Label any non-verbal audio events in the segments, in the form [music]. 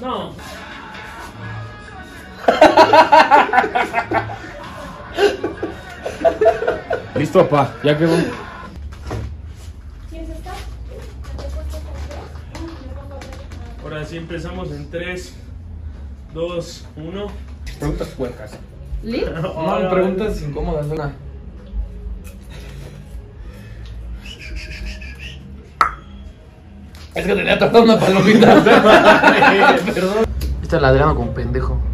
No. Listo, papá. Ya quedó. ¿Quién está? Ahora sí empezamos en 3, 2, 1. Preguntas puercas. ¿Liz? [laughs] No, preguntas incómodas, una. Es que tenía tratado una palomita. Perdón. Está ladrando con pendejo.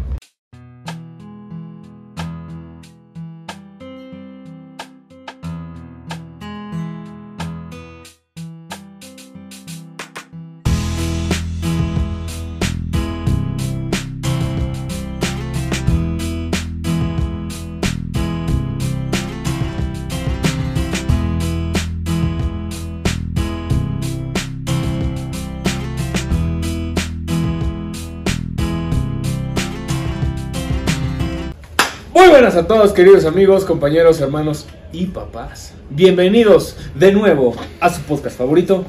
A todos, queridos amigos, compañeros, hermanos y papás. Bienvenidos de nuevo a su podcast favorito.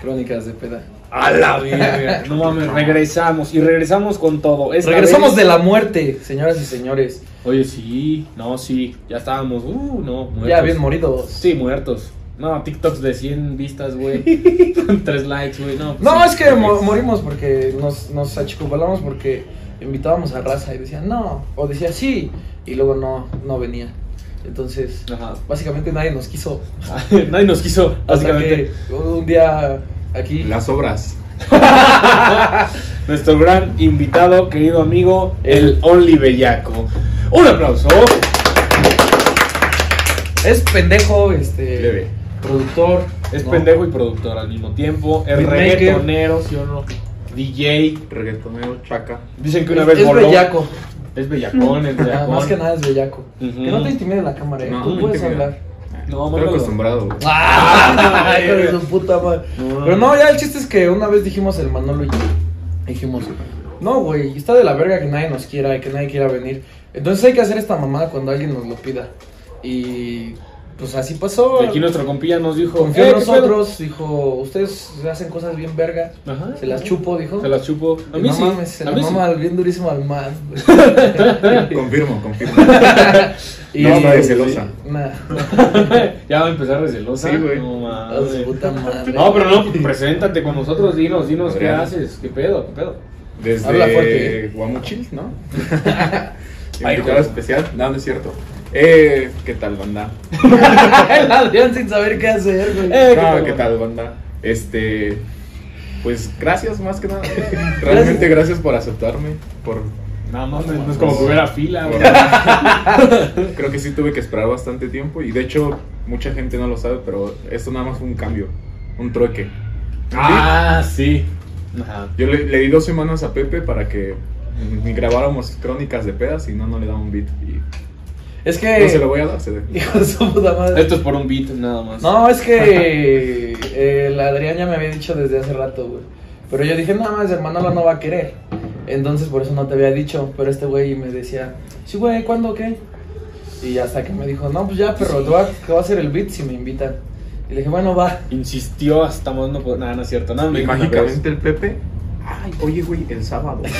Crónicas de peda. A la verga. No mames, regresamos y regresamos con todo. Esta Regresamos vez- de la muerte, señoras y señores. Oye, sí, no, sí, ya estábamos, uh, no, muertos. Ya bien moridos. Sí, muertos. No, TikToks de 100 vistas, güey. [laughs] Con 3 likes, güey. No, No, sí, es que mo- morimos porque nos, nos achicobalamos porque invitábamos a raza y decían no, o decía sí, y luego no, no venía. Entonces, Ajá. básicamente nadie nos quiso. [laughs] Nadie nos quiso, Hasta básicamente. que un día aquí. Las obras. [laughs] Nuestro gran invitado, querido amigo, el Only Bellaco. Un aplauso. Es pendejo, este. Leve. Productor. Es ¿no? pendejo y productor al mismo tiempo. Es reggaetonero, ¿sí o no? DJ. Reggaetonero, chaca. Dicen que una Es, vez es voló. bellaco. Es bellacón, es bellacón. más que nada es bellaco. Que no te intimide la cámara, ¿eh? No, Tú no puedes intimida. hablar. No, Estoy acostumbrado. güey. ¡Ah! [laughs] Su puta madre. No. Pero no, ya el chiste es que una vez dijimos el Manolo y dijimos, no, güey, está de la verga que nadie nos quiera y que nadie quiera venir. Entonces hay que hacer esta mamada cuando alguien nos lo pida. Y pues así pasó. Y aquí nuestro compilla nos dijo. Confió "Eh, en ¿qué nosotros, dijo, ustedes hacen cosas bien verga. pedo?" Ajá. Se las chupo, dijo. Se las chupo. A mí no sí. mames, se a la mí sí. mama bien durísimo al man. [laughs] [laughs] Confirmo, confirmo. [laughs] y No, está de celosa. Nah, ya va a empezar de celosa. Sí, güey. No mames. puta madre. No, pero no, preséntate con nosotros, dinos, dinos qué haces, qué pedo, qué pedo. Habla Desde fuerte. Guamuchil, ¿no? Invitado especial. No, no es cierto. Eh, ¿qué tal, banda? [laughs] el Adrián sin saber qué hacer, güey. Eh, ¿qué No, tal, ¿qué banda? tal, banda? Este. Pues gracias, más que nada. [laughs] Realmente gracias por aceptarme. Por. No mames, no es como que hubiera fila, por-. [laughs] Creo que sí tuve que esperar bastante tiempo. Y de hecho, mucha gente no lo sabe, pero esto nada más fue un cambio. Un trueque. Ah, sí. Ajá. Yo le, le di dos semanas a Pepe para que grabáramos crónicas de pedas y no, no le daba un beat. Y Es que. no se lo voy a dar, se ve. [laughs] Hijo de su puta madre. Esto es por un beat nada más. No, es que [laughs] el Adrián ya me había dicho desde hace rato, güey. Pero yo dije, nada más, el Manolo no va a querer. Entonces por eso no te había dicho. Pero este güey me decía, sí, güey, ¿cuándo qué? Y hasta que me dijo, no, pues ya, perro, te voy a, te voy a hacer el beat si me invitan. Y le dije, bueno, va. Insistió hasta más no poder. Nada, no es cierto. Nada, mágicamente el Pepe. Ay, oye, güey, el sábado. [laughs]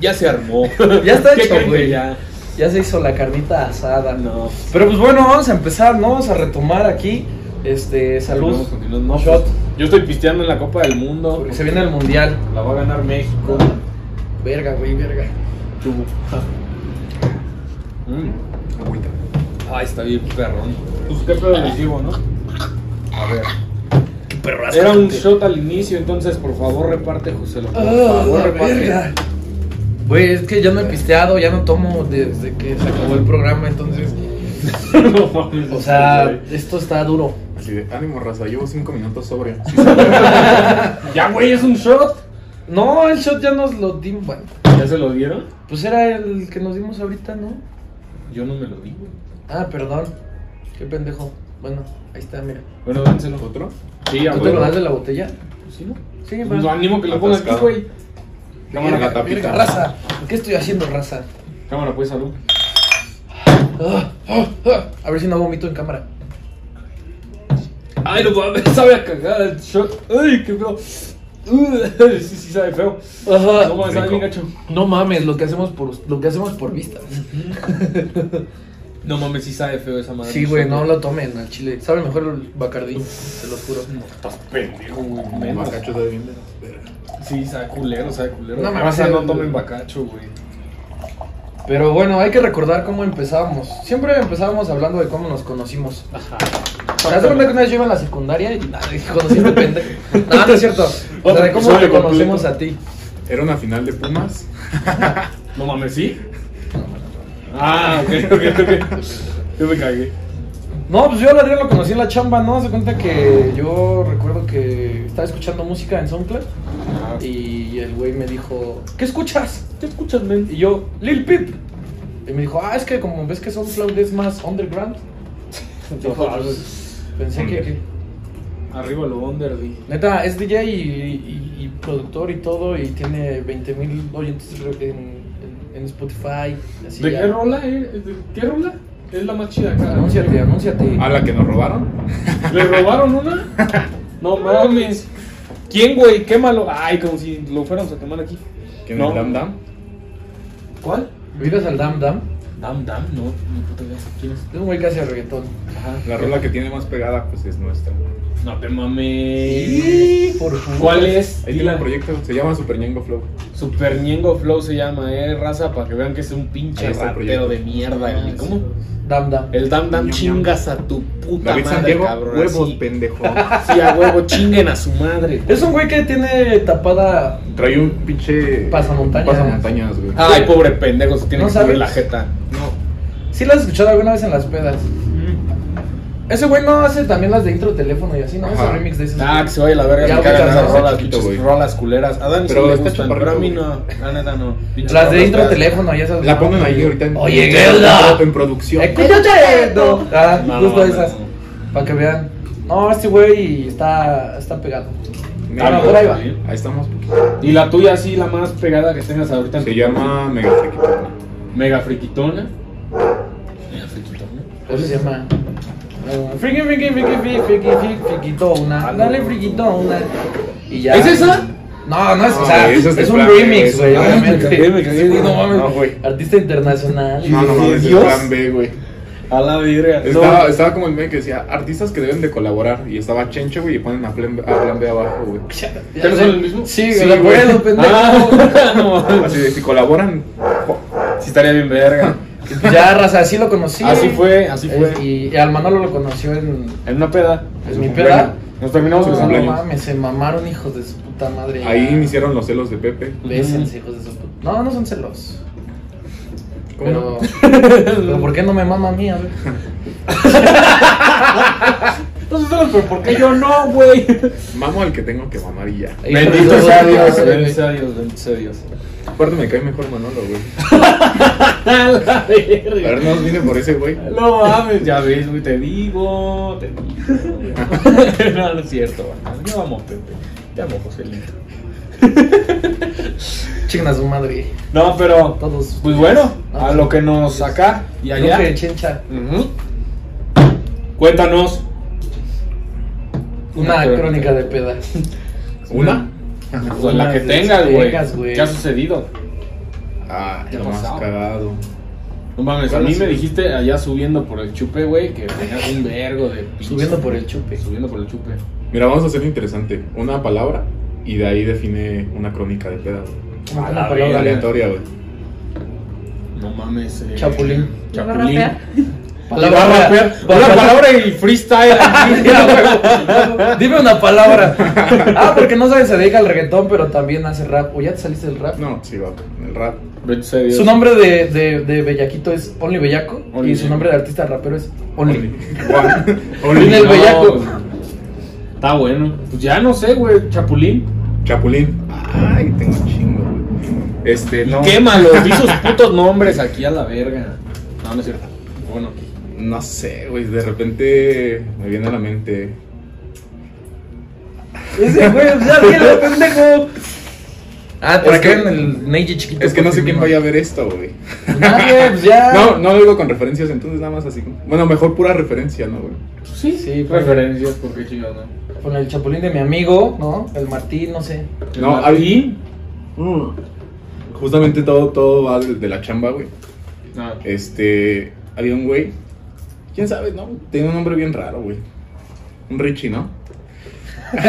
Ya se armó. Ya está ¿Qué hecho, güey. Ya. Ya se hizo la carnita asada. No. Pero pues bueno, vamos a empezar, ¿no? Vamos a retomar aquí. Este, salud. Continuamos, continuamos. No, Shot. pues, yo estoy pisteando en la Copa del Mundo. Porque se viene el mundial. La va a ganar México. Verga, güey, verga. Tú. [laughs] Mm. Agüita. Ay, está bien perrón. Pues qué pedo les digo, ¿no? A ver. Qué perrazo. Era un shot al inicio, entonces por favor reparte, José. Por Ah, favor la reparte. verga. Güey, es que ya no he pisteado, ya no tomo desde que se acabó el programa, entonces. [laughs] O sea, esto está duro. Así de, ánimo, raza, llevo cinco minutos sobre. [laughs] ya, güey, es un shot. No, el shot ya nos lo dimos. Bueno, ¿Ya se lo dieron? pues era el que nos dimos ahorita, ¿no? Yo no me lo di, güey. Ah, perdón. Qué pendejo. Bueno, ahí está, mira. Bueno, dánselo. ¿Otro? Sí, a ¿Tú te lo das de la botella? Pues sí, ¿no? Sí, Pues ánimo que lo ponga aquí, güey. Cámara, Verga, verga, raza. ¿Qué estoy haciendo, raza? Cámara, pues, salud. Ah, ah, ah. A ver si no vomito en cámara. Ay, no mames, [laughs] sabe a cagar el shot. Ay, qué feo. Uh, sí, sí, sabe feo. Ajá. No mames, sabe rico. bien gacho. No mames, lo que hacemos por, lo que hacemos por vistas. [laughs] No mames, sí sabe feo esa madre. Sí, güey, no lo tomen al chile. Sabe mejor el Bacardí, se los juro. Estás pendejo, güey. Bacacho sabe bien de. Sí, sabe culero, sabe culero. No No, mames, no sabe- tomen bacacho, güey. Pero bueno, hay que recordar cómo empezábamos. Siempre empezábamos hablando de cómo nos conocimos. Ajá. ¿Te cuenta que una vez yo iba en la secundaria y nada, [laughs] conocí a pendejo? No, no es cierto. O sea, de cómo te conocemos a ti. Era una final de Pumas. [laughs] No mames, ¿sí? Ah, ok, ok, ok. Yo me cagué. No, pues yo a Adrián lo conocí en la chamba, ¿no? Se cuenta que yo recuerdo que estaba escuchando música en SoundCloud y el güey me dijo, ¿qué escuchas? ¿Qué escuchas, men? Y yo, Lil Peep. Y me dijo, ah, es que como ves que SoundCloud es más underground. [laughs] Dijo, pues, pensé que, que- Arriba lo under, di. Neta, es DJ y, y- y productor y todo y tiene 20 mil oyentes en, en- Spotify. Así ¿De ya. qué rola? eh? ¿De qué rola? Es la más chida acá. Anúnciate, anúnciate. ¿A la que nos robaron? [laughs] ¿Le robaron una? [laughs] No mames. ¿Quién, güey? Quémalo. Ay, como si lo fuéramos a quemar aquí. ¿Quién No. es Dam Dam? ¿Cuál? ¿Vives al Dam Dam? Dam Dam, no, ni puta idea. ¿Quién es? Es un güey que hace reggaetón. Ajá. La rola que tiene más pegada, pues es nuestra. No te mames. Por favor. ¿Cuál es? Ahí tiene un proyecto, se llama Super Ñengo Flow. Super Ñengo Flow se llama, eh, raza, para que vean que es un pinche proyecto. de mierda. el- ¿Cómo? Dam Dam. El Dam Dam Ñam, chingas a tu puta David madre, Santiago, cabrón. huevos, así. pendejo. [laughs] Sí, a huevo, chinguen a su madre. Es un güey que tiene tapada. Trae un pinche. Pasamontañas. Pasamontañas, güey. Ay, pobre pendejo, se tiene ¿No que subir sabes? la jeta. No. ¿Sí lo has escuchado alguna vez en las pedas? Ese güey no hace también las de intro teléfono y así, ¿no? Ese remix de esos. Ah, que se vaya a la verga, Ya me cagan a rolas, Chiquito, pinches güey. rolas culeras. A Dani sí Pero le gustan, pero a mí no, la neta no. Pinches Las de rolas intro teléfono y esas. La ponen ahí ahorita en, Oye, Gelda. en producción. Escúchate esto. Ah, No, justo esas. Para que vean. No, este güey está, está pegado. Ah, no, por ahí va. Ahí estamos. Y la tuya, sí, la más pegada que tengas ahorita. en Se llama Mega Friquitona. Mega friquitona. Mega friquitona. ¿Cómo se llama? Uh, friki, friki, friki, friki, friki. Dale. Y ya. ¿Es esa? No, no es, o No, sea, güey, eso es, un remix, güey, no, obviamente. no mames, No, güey. Artista internacional. No, no, no, ese es plan B, güey. A la verga. Estaba, estaba como el meme que decía artistas que deben de colaborar. Y estaba Chencho, güey, y ponen a plan, a plan B abajo, güey. Ya ¿Ya no sé. son el mismo? Sí, Sí, güey. pendejo. [laughs] Ah, no. Así de si colaboran. Sí estaría bien verga. Ya, raza, así lo conocí. Así fue, así fue. Y, y al Manolo lo conoció en, En una peda. en mi cumpleaños. peda. Nos terminamos No, el no mames, se mamaron hijos de su puta madre. Ahí Ya. iniciaron los celos de Pepe. Bésense, hijos de su puta. No, no son celos. ¿Cómo Pero, pero ¿por qué no me mama a mí? A ver. [laughs] Entonces, pero ¿por qué yo no, güey? Mamo al que tengo que mamar y ya. Bendito sea Dios, bendito sea Dios, bendito sea Dios. Aparte me cae mejor Manolo, güey. [laughs] A la A ver, verga. no vine por ese güey. No mames, ya ves, güey, te digo, te digo. [laughs] no, no es cierto, güey. Yo amo Pepe. Te amo, Joselito. [laughs] Chingan a su madre. No, pero, Todos. pues bueno, a lo que nos acá y allá. Luque, chencha. Ujú. Cuéntanos. Una Una crónica de pedas. ¿Una? Pues la que tengas, güey. ¿Qué ha sucedido? Ah, ¿Qué lo ha más cagado. No mames, a ¿Cuál mí me dijiste allá subiendo por el chupe, güey, que tenías un vergo de pinche- Subiendo por el chupe. Subiendo por el chupe. Mira, vamos a hacerlo interesante. Una palabra y de ahí define una crónica de pedas. Una A la palabra. verga. Aleatoria, güey. No mames. eh, Chapulín. Chapulín. Palabra. Va a rapear. Una palabra y freestyle. aquí. [laughs] Dime una palabra. [laughs] Ah, porque no sabes, se dedica al reggaetón, pero también hace rap. ¿O ya te saliste del rap? No, sí, va. El rap. Su nombre de, de, de Bellaquito es Only Bellaco. Only y su nombre de artista rapero es [laughs] Only. Only el No, bellaco. pues, Está bueno. Pues ya no sé, güey. Chapulín. Chapulín. Ay, tengo un chingo, güey. Este, no. Quémalo. [laughs] Di sus putos nombres aquí a la verga. No, no es cierto. Bueno. No sé, güey. De repente me viene a la mente. Ese güey, ya dile, [laughs] pendejo. Ah, por Es acá que- en el Neji chiquito. Es que no sé porque quién vaya a ver esto, güey. Pues nadie, pues ya. No, no lo digo con referencias, entonces nada más así. Bueno, mejor pura referencia, ¿no, güey? Sí, Sí, pues. Referencias, porque chingados, ¿no? Con el chapulín de mi amigo, ¿no? El Martín, no sé. No, ahí. mm, Justamente todo, todo va de, de la chamba, güey. Ah, Este. Había un güey. ¿Quién sabe, no? Tiene un nombre bien raro, güey. Un Richie, ¿no? [laughs]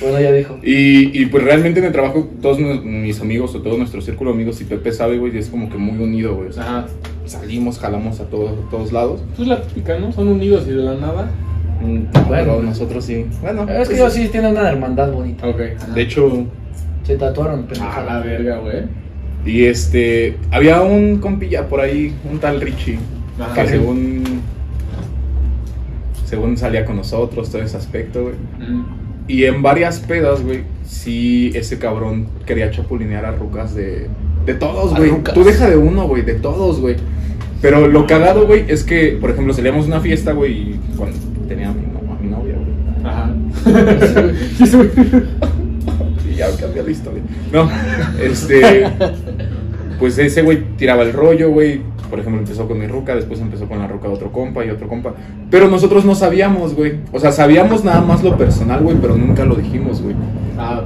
Bueno, ya dijo. Y, y pues realmente en el trabajo, todos mis amigos o todo nuestro círculo de amigos y Pepe sabe, güey, y es como que muy unido, güey. O sea, salimos, jalamos a todos, a todos lados. Pues la típica, ¿no? Son unidos y de la nada. Mm, Bueno. Pero nosotros sí. Bueno, Es que pues, ellos sí tienen una hermandad bonita. Ok. De hecho, Se tatuaron, A pendejada. la verga, güey. y este. Había un compilla por ahí, un tal Richie, Ajá. que según. Según salía con nosotros, todo ese aspecto, güey. Mm. Y en varias pedas, güey, sí, ese cabrón quería chapulinear a rucas de. De todos, güey. Tú deja de uno, güey, de todos, güey. Pero lo cagado, güey, es que, por ejemplo, salíamos a una fiesta, güey, y cuando tenía a mi, no- a mi novia, güey. Ajá. [laughs] Y ya cambió la historia. No, este. Pues ese güey tiraba el rollo, güey. Por ejemplo, empezó con mi ruca, después empezó con la ruca de otro compa y otro compa. Pero nosotros no sabíamos, güey. O sea, sabíamos nada más lo personal, güey, pero nunca lo dijimos, güey. Ah,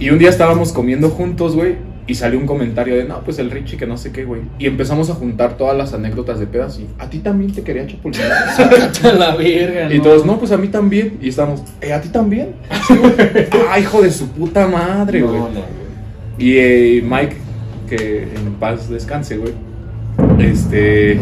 Y un día estábamos comiendo juntos, güey, y salió un comentario de, no, pues el Richie que no sé qué, güey. Y empezamos a juntar todas las anécdotas de pedas y, ¿a ti también te quería chapulinear? [laughs] a la verga, y todos, no, pues a mí también. Y estamos, ¿eh, a ti también? [laughs] Ah, hijo de su puta madre, No, güey. no, güey. Y eh, Mike, que en paz descanse, güey. Este.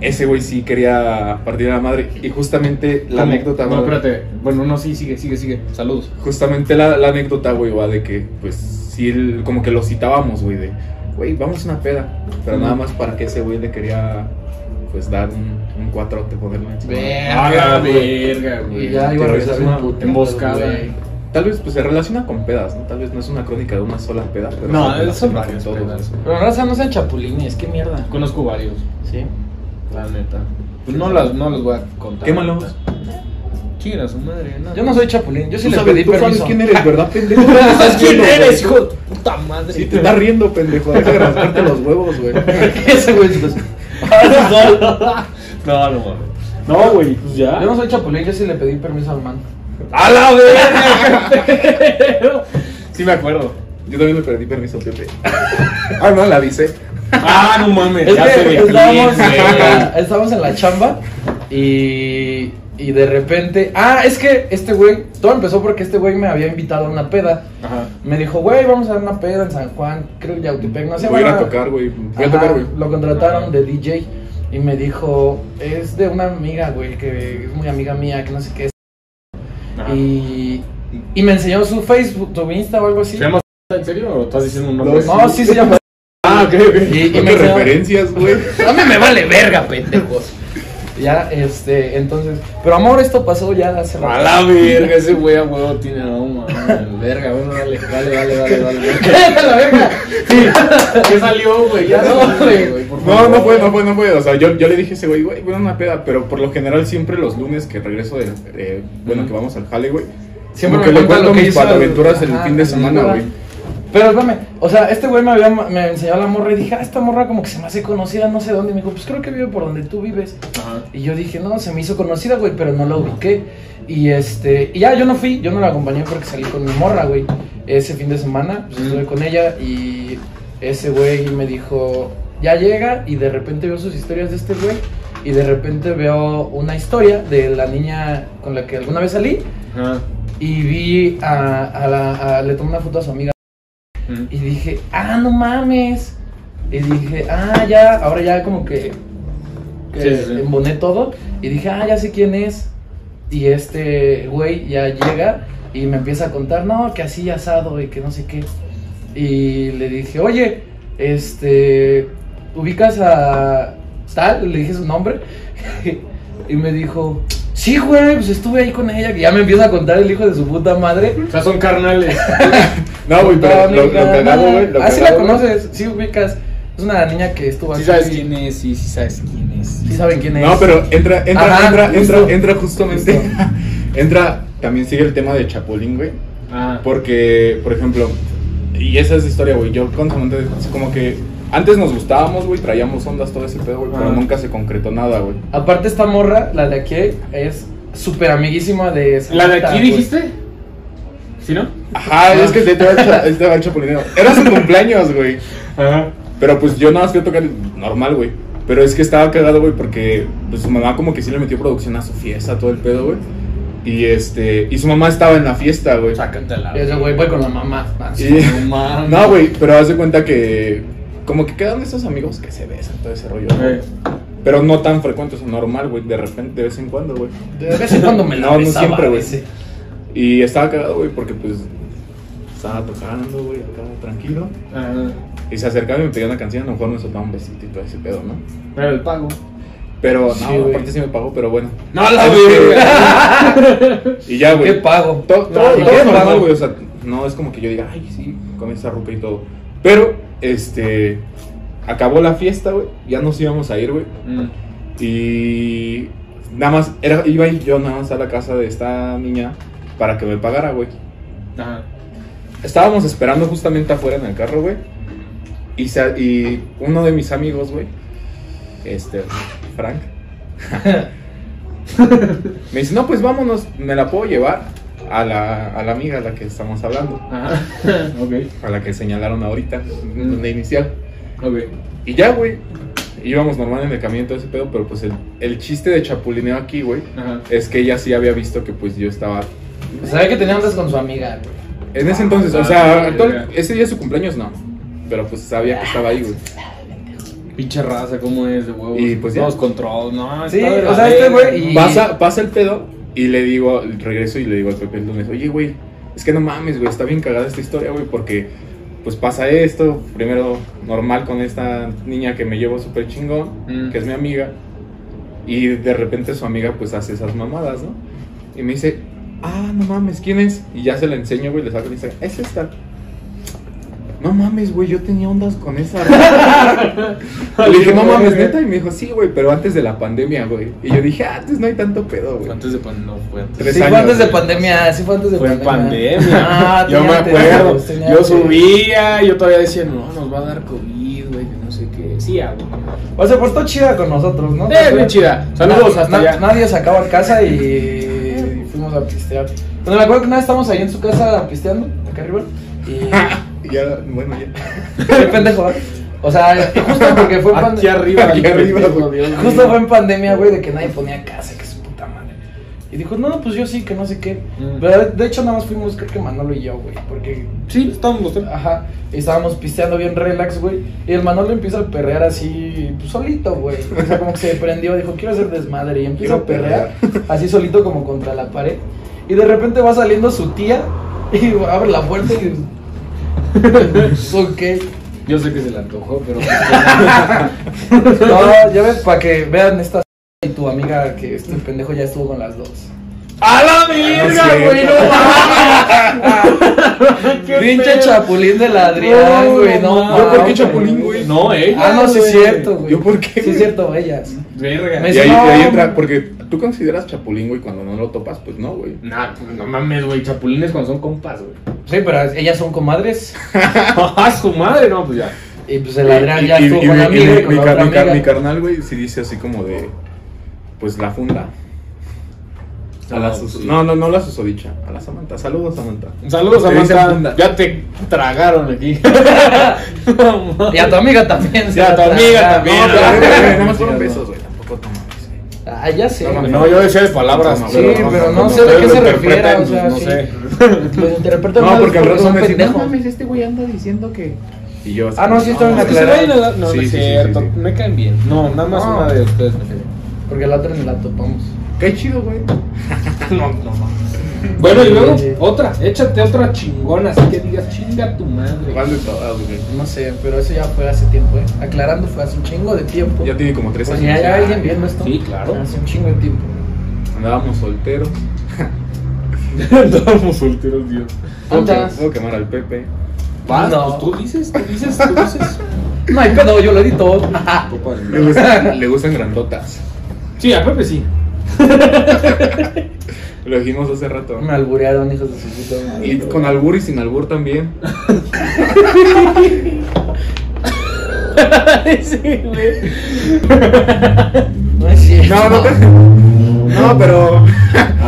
Ese güey sí quería partir a la madre. Y justamente la ¿Cómo? anécdota, No, espérate. Bueno, no, sí, sigue, sigue, sigue. Saludos. Justamente la, la anécdota, güey, va de que, pues, sí, él- como que lo citábamos, güey, de, güey, vamos a una peda. Pero nada más para que ese güey le quería, pues, dar un, un cuatrote, ponerlo encima. A la verga, güey. Y ya iba a regresar una emboscada. güey. Tal vez, pues, se relaciona con pedas, ¿no? Tal vez no es una crónica de una sola peda. Pero No, son con varios todo. pedas. Pero raza, no sean chapulines, qué mierda. Conozco varios, Sí. la neta. Pues no las, no las voy a contar. Quémalos. Chinga su madre, no. Yo no soy chapulín, yo sí Tú le sabes, pedí tú sabes permiso. quién eres, ¿verdad, [laughs] pendejo? ¿Sabes quién eres, hijo de puta madre? Sí, te estás riendo, pendejo. Deja de rascarte los huevos, güey. [laughs] Ese güey, pues, [laughs] No, no mames. No, güey, pues ya. Yo no soy chapulín, yo sí le pedí permiso al man. ¡A la verga! [laughs] sí me acuerdo. Yo también le perdí permiso, Pepe. [laughs] ah, no, la avisé. Ah, no mames. Es ya que se ve estábamos, estábamos en la chamba y, y de repente. Ah, es que este güey. Todo empezó porque este güey me había invitado a una peda. Ajá. Me dijo, güey, vamos a dar una peda en San Juan, creo que Yautepec, no sé. Voy a ir a van tocar, güey. Voy a tocar, güey. Lo contrataron de DJ y me dijo, es de una amiga, güey, que es muy amiga mía, que no sé qué es. Ajá. Y, y me enseñó su Facebook, su Insta o algo así. ¿Se llama en serio o estás diciendo un nombre? No, sí se llama. Ah, ok, ok. Y, y ¿Qué me referencias, güey? [laughs] A mí me vale verga, pendejos. Ya, este, entonces. Pero amor, esto pasó ya hace rato. A la verga, ese güey a huevo tiene no mames. Verga, bueno, dale, dale, dale, dale, dale. ¡Cállate la verga! ¿Qué salió, güey? Ya no, güey. No, no fue, no fue, no fue. O sea, yo, yo le dije a ese güey, güey, bueno, una peda. Pero por lo general, siempre los lunes que regreso de. eh, bueno, que vamos al jale, güey. Siempre que le cuento lo que mis pataventuras el fin de semana, güey. Pero espérame, o sea, este güey me, había, me enseñó la morra y dije, ah, esta morra como que se me hace conocida, no sé dónde. Y me dijo, pues creo que vive por donde tú vives. Ajá. Y yo dije, no, se me hizo conocida, güey, pero no la ubiqué. Y este, y ya yo no fui, yo no la acompañé porque salí con mi morra, güey. Ese fin de semana, pues Mm. estuve con ella y ese güey me dijo, ya llega y de repente veo sus historias de este güey y de repente veo una historia de la niña con la que alguna vez salí Ajá. y vi a, a la, a- le tomé una foto a su amiga Mm. y dije, ah, no mames. Y dije, ah, ya, ahora ya como que, que Sí, sí, sí. emboné todo. Y dije, ah, ya sé quién es. Y este güey ya llega y me empieza a contar, no, que así asado y que no sé qué. Y le dije, oye, este, ubicas a tal, le dije su nombre. [laughs] y me dijo, sí, güey, pues estuve ahí con ella. Que ya me empieza a contar el hijo de su puta madre. O sea, son carnales. [laughs] No, güey, pero lo, lo cagado, güey. lo Ah, sí la conoces, sí ubicas. Es una niña que estuvo Sí aquí. sabes quién es, sí, sí sabes quién es. Sí saben quién es. No, pero entra, entra, Ajá, entra, justo. entra, entra justamente. Justo. [laughs] entra, también sigue el tema de Chapulín, güey. Ah. Porque, por ejemplo, y esa es la historia, güey. Yo con Samantha, es como que antes nos gustábamos, güey, traíamos ondas, todo ese pedo, güey, pero Ajá. nunca se concretó nada, güey. Aparte, esta morra, la de aquí, es súper amiguísima de. ¿La de aquí güey. dijiste? ¿Sí, no? Ajá, es que te va el te va el chapulineo. Era su cumpleaños, güey. Ajá. Pero pues yo nada más fui a tocar normal, güey. Pero es que estaba cagado, güey, porque pues, su mamá como que sí le metió producción a su fiesta, todo el pedo, güey. Y este, y su mamá estaba en la fiesta, güey. Sácatela. Y ese güey, voy con la mamá. Y- No güey, pero haz de cuenta que como que quedan estos amigos que se besan, todo ese rollo. Eh. Pero no tan frecuente, o sea, normal, güey, de repente, de vez en cuando, güey. De vez en cuando me la No, no siempre, güey. Y estaba cagado, güey, porque pues estaba tocando, güey, acá tranquilo. Ajá. Y se acercaba y me pedía una canción, a lo mejor me soltaba un besito y todo ese pedo, ¿no? Pero el pago. Pero no, Sí, güey. aparte sí me pagó, pero bueno. No, la Este, verga. [laughs] Y ya, güey. ¿Qué pago? Todo, todo, ¿Y todo normal, güey. O sea, no es como que yo diga, ay, sí, con esa ruca y todo. Pero, este. Acabó la fiesta, güey. Ya nos íbamos a ir, güey. Mm. Y. Nada más, era, iba y yo nada más a la casa de esta niña para que me pagara, güey. Ajá. Estábamos esperando justamente afuera en el carro, güey. Y, uno de mis amigos, güey, este, Frank, [laughs] me dice, no, pues vámonos, me la puedo llevar a la, a la amiga a la que estamos hablando, Ajá. [laughs] ok. a la que señalaron ahorita, de inicial. Ok. Y ya, güey, íbamos normal en el camino y todo ese pedo, pero pues el, el chiste de chapulineo aquí, güey, Ajá. es que ella sí había visto que pues yo estaba... Sabía que tenía ondas con su amiga, güey. En ese entonces, o Ah, sea, actual- ese día de su cumpleaños no, pero pues sabía que estaba ahí, güey. Pinche raza, ¿cómo es de huevos? Y, pues, ya. Todos control, no. Sí, está de o la sea, este verga, güey. Pasa, pasa el pedo y le digo, regreso y le digo al Pepe el lunes, oye, güey, es que no mames, güey, está bien cagada esta historia, güey, porque pues pasa esto, primero normal con esta niña que me llevo súper chingón, Mm. que es mi amiga, y de repente su amiga pues hace esas mamadas, ¿no? Y me dice, ah, no mames, ¿quién es? Y ya se la enseño, güey, le saco el Instagram, es esta. No mames, güey, yo tenía ondas con esa. [laughs] le dije, no mames, neta. Y me dijo, sí, güey, pero antes de la pandemia, güey. Y yo dije, ah, antes no hay tanto pedo, güey. Antes de pan- no fue antes. Tres Sí, fue antes de güey. pandemia, sí fue antes de Fue en pandemia. pandemia. [laughs] Ah, yo me acuerdo. tenía Yo subía, yo todavía decía, no, nos va a dar COVID, güey, que no sé qué. Sí, ah, güey. O sea, pues está chida con nosotros, ¿no? Eh, bien chida. Saludos Na- hasta na- allá. Nadie sacaba a casa y fuimos a pistear. Bueno, me acuerdo que una vez estábamos ahí en su casa pisteando, acá arriba. Y. [laughs] Y ya, bueno, ya. [laughs] Qué pendejo, ¿eh? O sea, justo porque fue en Aquí pandemia. arriba, Aquí [laughs] arriba. Justo fue en pandemia, güey, de que nadie ponía casa, que. Y dijo, no, pues yo sí, que no sé qué. Mm. Pero de hecho, nada más fuimos, creo que Manolo y yo, güey. Porque Sí, estamos los. Ajá, y estábamos pisteando bien relax, güey. Y el Manolo empieza a perrear así, pues, solito, güey. O sea, como que se prendió, dijo, quiero hacer desmadre. Y empieza a perrear, así solito como contra la pared. Y de repente va saliendo su tía [laughs] y abre la puerta y. [laughs] ok. Yo sé que se le antojó, pero. [laughs] No, ya ves, para que vean esta. Y tu amiga que este pendejo ya estuvo con las dos. ¡A la verga, es güey! ¡No [laughs] Pinche chapulín del Adrián, No, güey. No, no, ¿Yo por qué chapulín, güey? No, ella. Ah, no, sí es cierto, güey. ¿Yo por qué, Sí es cierto, ellas. Verga. Me Y ahí, no. y ahí entra, porque tú consideras chapulín, güey, cuando no lo topas, pues no, güey. Nah, no mames, güey. Chapulines cuando son compas, güey. Sí, pero ellas son comadres. [laughs] ¡Ah, su madre! No, pues ya. Y pues el Adrián ya y- estuvo y con la y amiga mi- y con mi la car- otra mi car- amiga. Mi carnal, güey, sí dice así como de, pues la funda. A la No, sí. no, no, no la susodicha, a la Samantha. Saludos, Samantha. Saludos, Samantha. funda. Ya te tragaron aquí. [laughs] Y a tu amiga también. Y a tu amiga también. No, No, pero, no, no, nada no, más fueron no. besos, güey. Tampoco güey. Ah, ya sé. No. No, yo decía de palabras. Sí, Sí, pero no sé de qué se refiere. O sea, no sí. sé. Lo interpretan No, porque al rato son me dicen, no pendejos. mames, este güey anda diciendo que... Y yo Ah, no, sí está bien Es que se aclarado. vayan a dar- No, Sí, no es cierto. sí, sí. Me caen bien. No, nada más No. una de ustedes me cae bien. Porque la otra ni la topamos. Qué chido, güey. [laughs] No, no Bueno, y luego otra. Échate otra chingona. Así que digas, chinga tu madre. ¿Cuál de todas, güey? No sé, pero eso ya fue hace tiempo, ¿eh? Aclarando, fue hace un chingo de tiempo. Ya tiene como tres Pues años. ya hay alguien viendo esto. Sí, claro. Hace un chingo de tiempo. Andábamos solteros. [laughs] Estábamos solteros, Dios. Puedo, Andas. puedo quemar al Pepe. Vas, No. pues tú dices, tú dices, tú dices. [laughs] No hay pedo, yo lo edito. Le gustan, le gustan grandotas. Sí, a Pepe sí. [laughs] Lo dijimos hace rato. Me alburearon, hijos de su puta madre. Y con albur y sin albur también. [laughs] sí, güey. No es cierto. No, no te... No, pero... [laughs]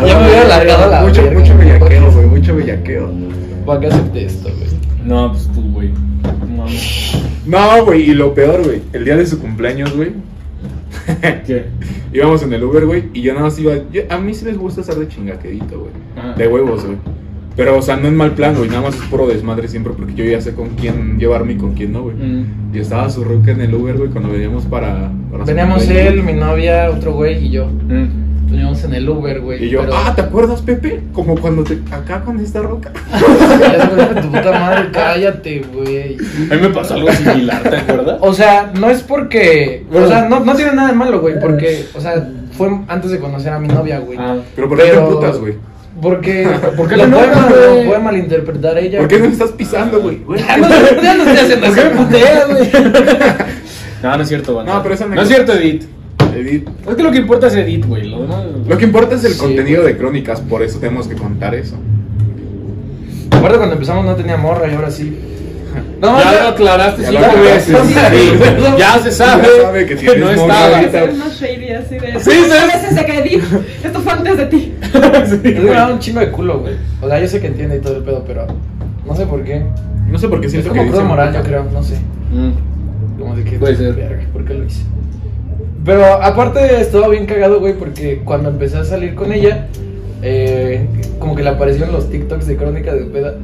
Ya me hubiera largado la Mucho, verga. mucho bellaqueo, güey, mucho bellaqueo. ¿Para qué acepté esto, güey? No, pues tú, güey. No, No, güey, y lo peor, güey, el día de su cumpleaños, güey. [laughs] ¿Qué? Íbamos en el Uber, güey, y yo nada más iba. yo- a mí sí me gusta estar de chingaquedito, güey. Ah. De huevos, güey. Pero, o sea, no en mal plan, güey, nada más es puro desmadre siempre, porque yo ya sé con quién llevarme y con quién no, güey. Mm. Y estaba su ruca en el Uber, güey, cuando veníamos para. para Veníamos él, mi novia, otro güey y yo. Mm. Veníamos en el Uber, güey. Y yo, pero- ah, ¿te acuerdas, Pepe? Como cuando te. Acá con esta roca. [laughs] Ya, tu puta madre, cállate, güey. A mí me pasó algo similar, ¿te acuerdas? O sea, no es porque. Bueno. O sea, no, no tiene nada de malo, güey. Porque, o sea, fue antes de conocer a mi novia, güey. Ah. Pero, ¿por qué te Pero- putas, güey? Porque. ¿Por qué lo te puede, mal- güey? puede malinterpretar ella. ¿Por qué no güey. me estás pisando, güey? Ya [laughs] no, ya no estoy haciendo [laughs] ¿Por qué me eso. puteas, güey? No, no es cierto, banda. No, pero esa No es cierto, Edith. Edith. Es que lo que importa es Edith, güey. Lo demás. Lo que importa es el Sí, contenido de crónicas, por eso tenemos que contar eso. Aparte, cuando empezamos no tenía morra y ahora sí. No, ya lo aclaraste Ya cinco lo veces. sí. Sí. Ya se sabe, Ya sabe que que, tienes no morra estaba. shady así de. Sí, "No, sí. A veces de que Edith, esto fue antes de ti. [laughs] Sí, Es que me da un chingo de culo, güey. O sea, yo sé que entiende y todo el pedo, pero no sé por qué. No sé por qué Es siento como que dicen- moral, yo creo, no sé. Mm. Como de que. Puede ser. "Verga, ¿Por qué lo hice? Pero aparte estaba bien cagado, güey, porque cuando empecé a salir con ella, eh, como que le aparecieron los TikToks de Crónica de Peda.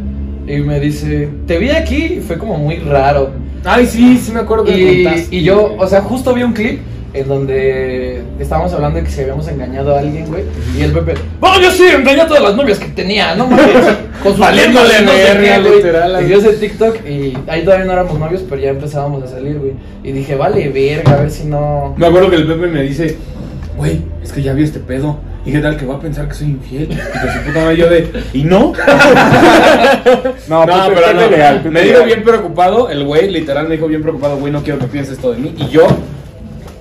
Y me dice, te vi aquí, y fue como muy raro. Ay, sí, sí me acuerdo que me Y, contaste, y yo, o sea, justo vi un clip en donde estábamos hablando de que si habíamos engañado a alguien, güey. Y el Pepe, ¡Oh, yo sí, engañé a todas las novias que tenía! No mames. [laughs] Con sus Valiéndole no literal, Y yo ese TikTok y ahí todavía no éramos novios, pero ya empezábamos a salir, güey. Y dije, vale, verga, a ver si no. Me acuerdo que el Pepe me dice, güey, es que ya vi este pedo. ¿Y qué tal que va a pensar que soy infiel? Y con su puta madre yo de, ¿y no? [laughs] No, Pepe- pero no. Pepe me dijo bien preocupado, el güey literal me dijo bien preocupado, güey, no quiero que pienses esto de mí. Y yo,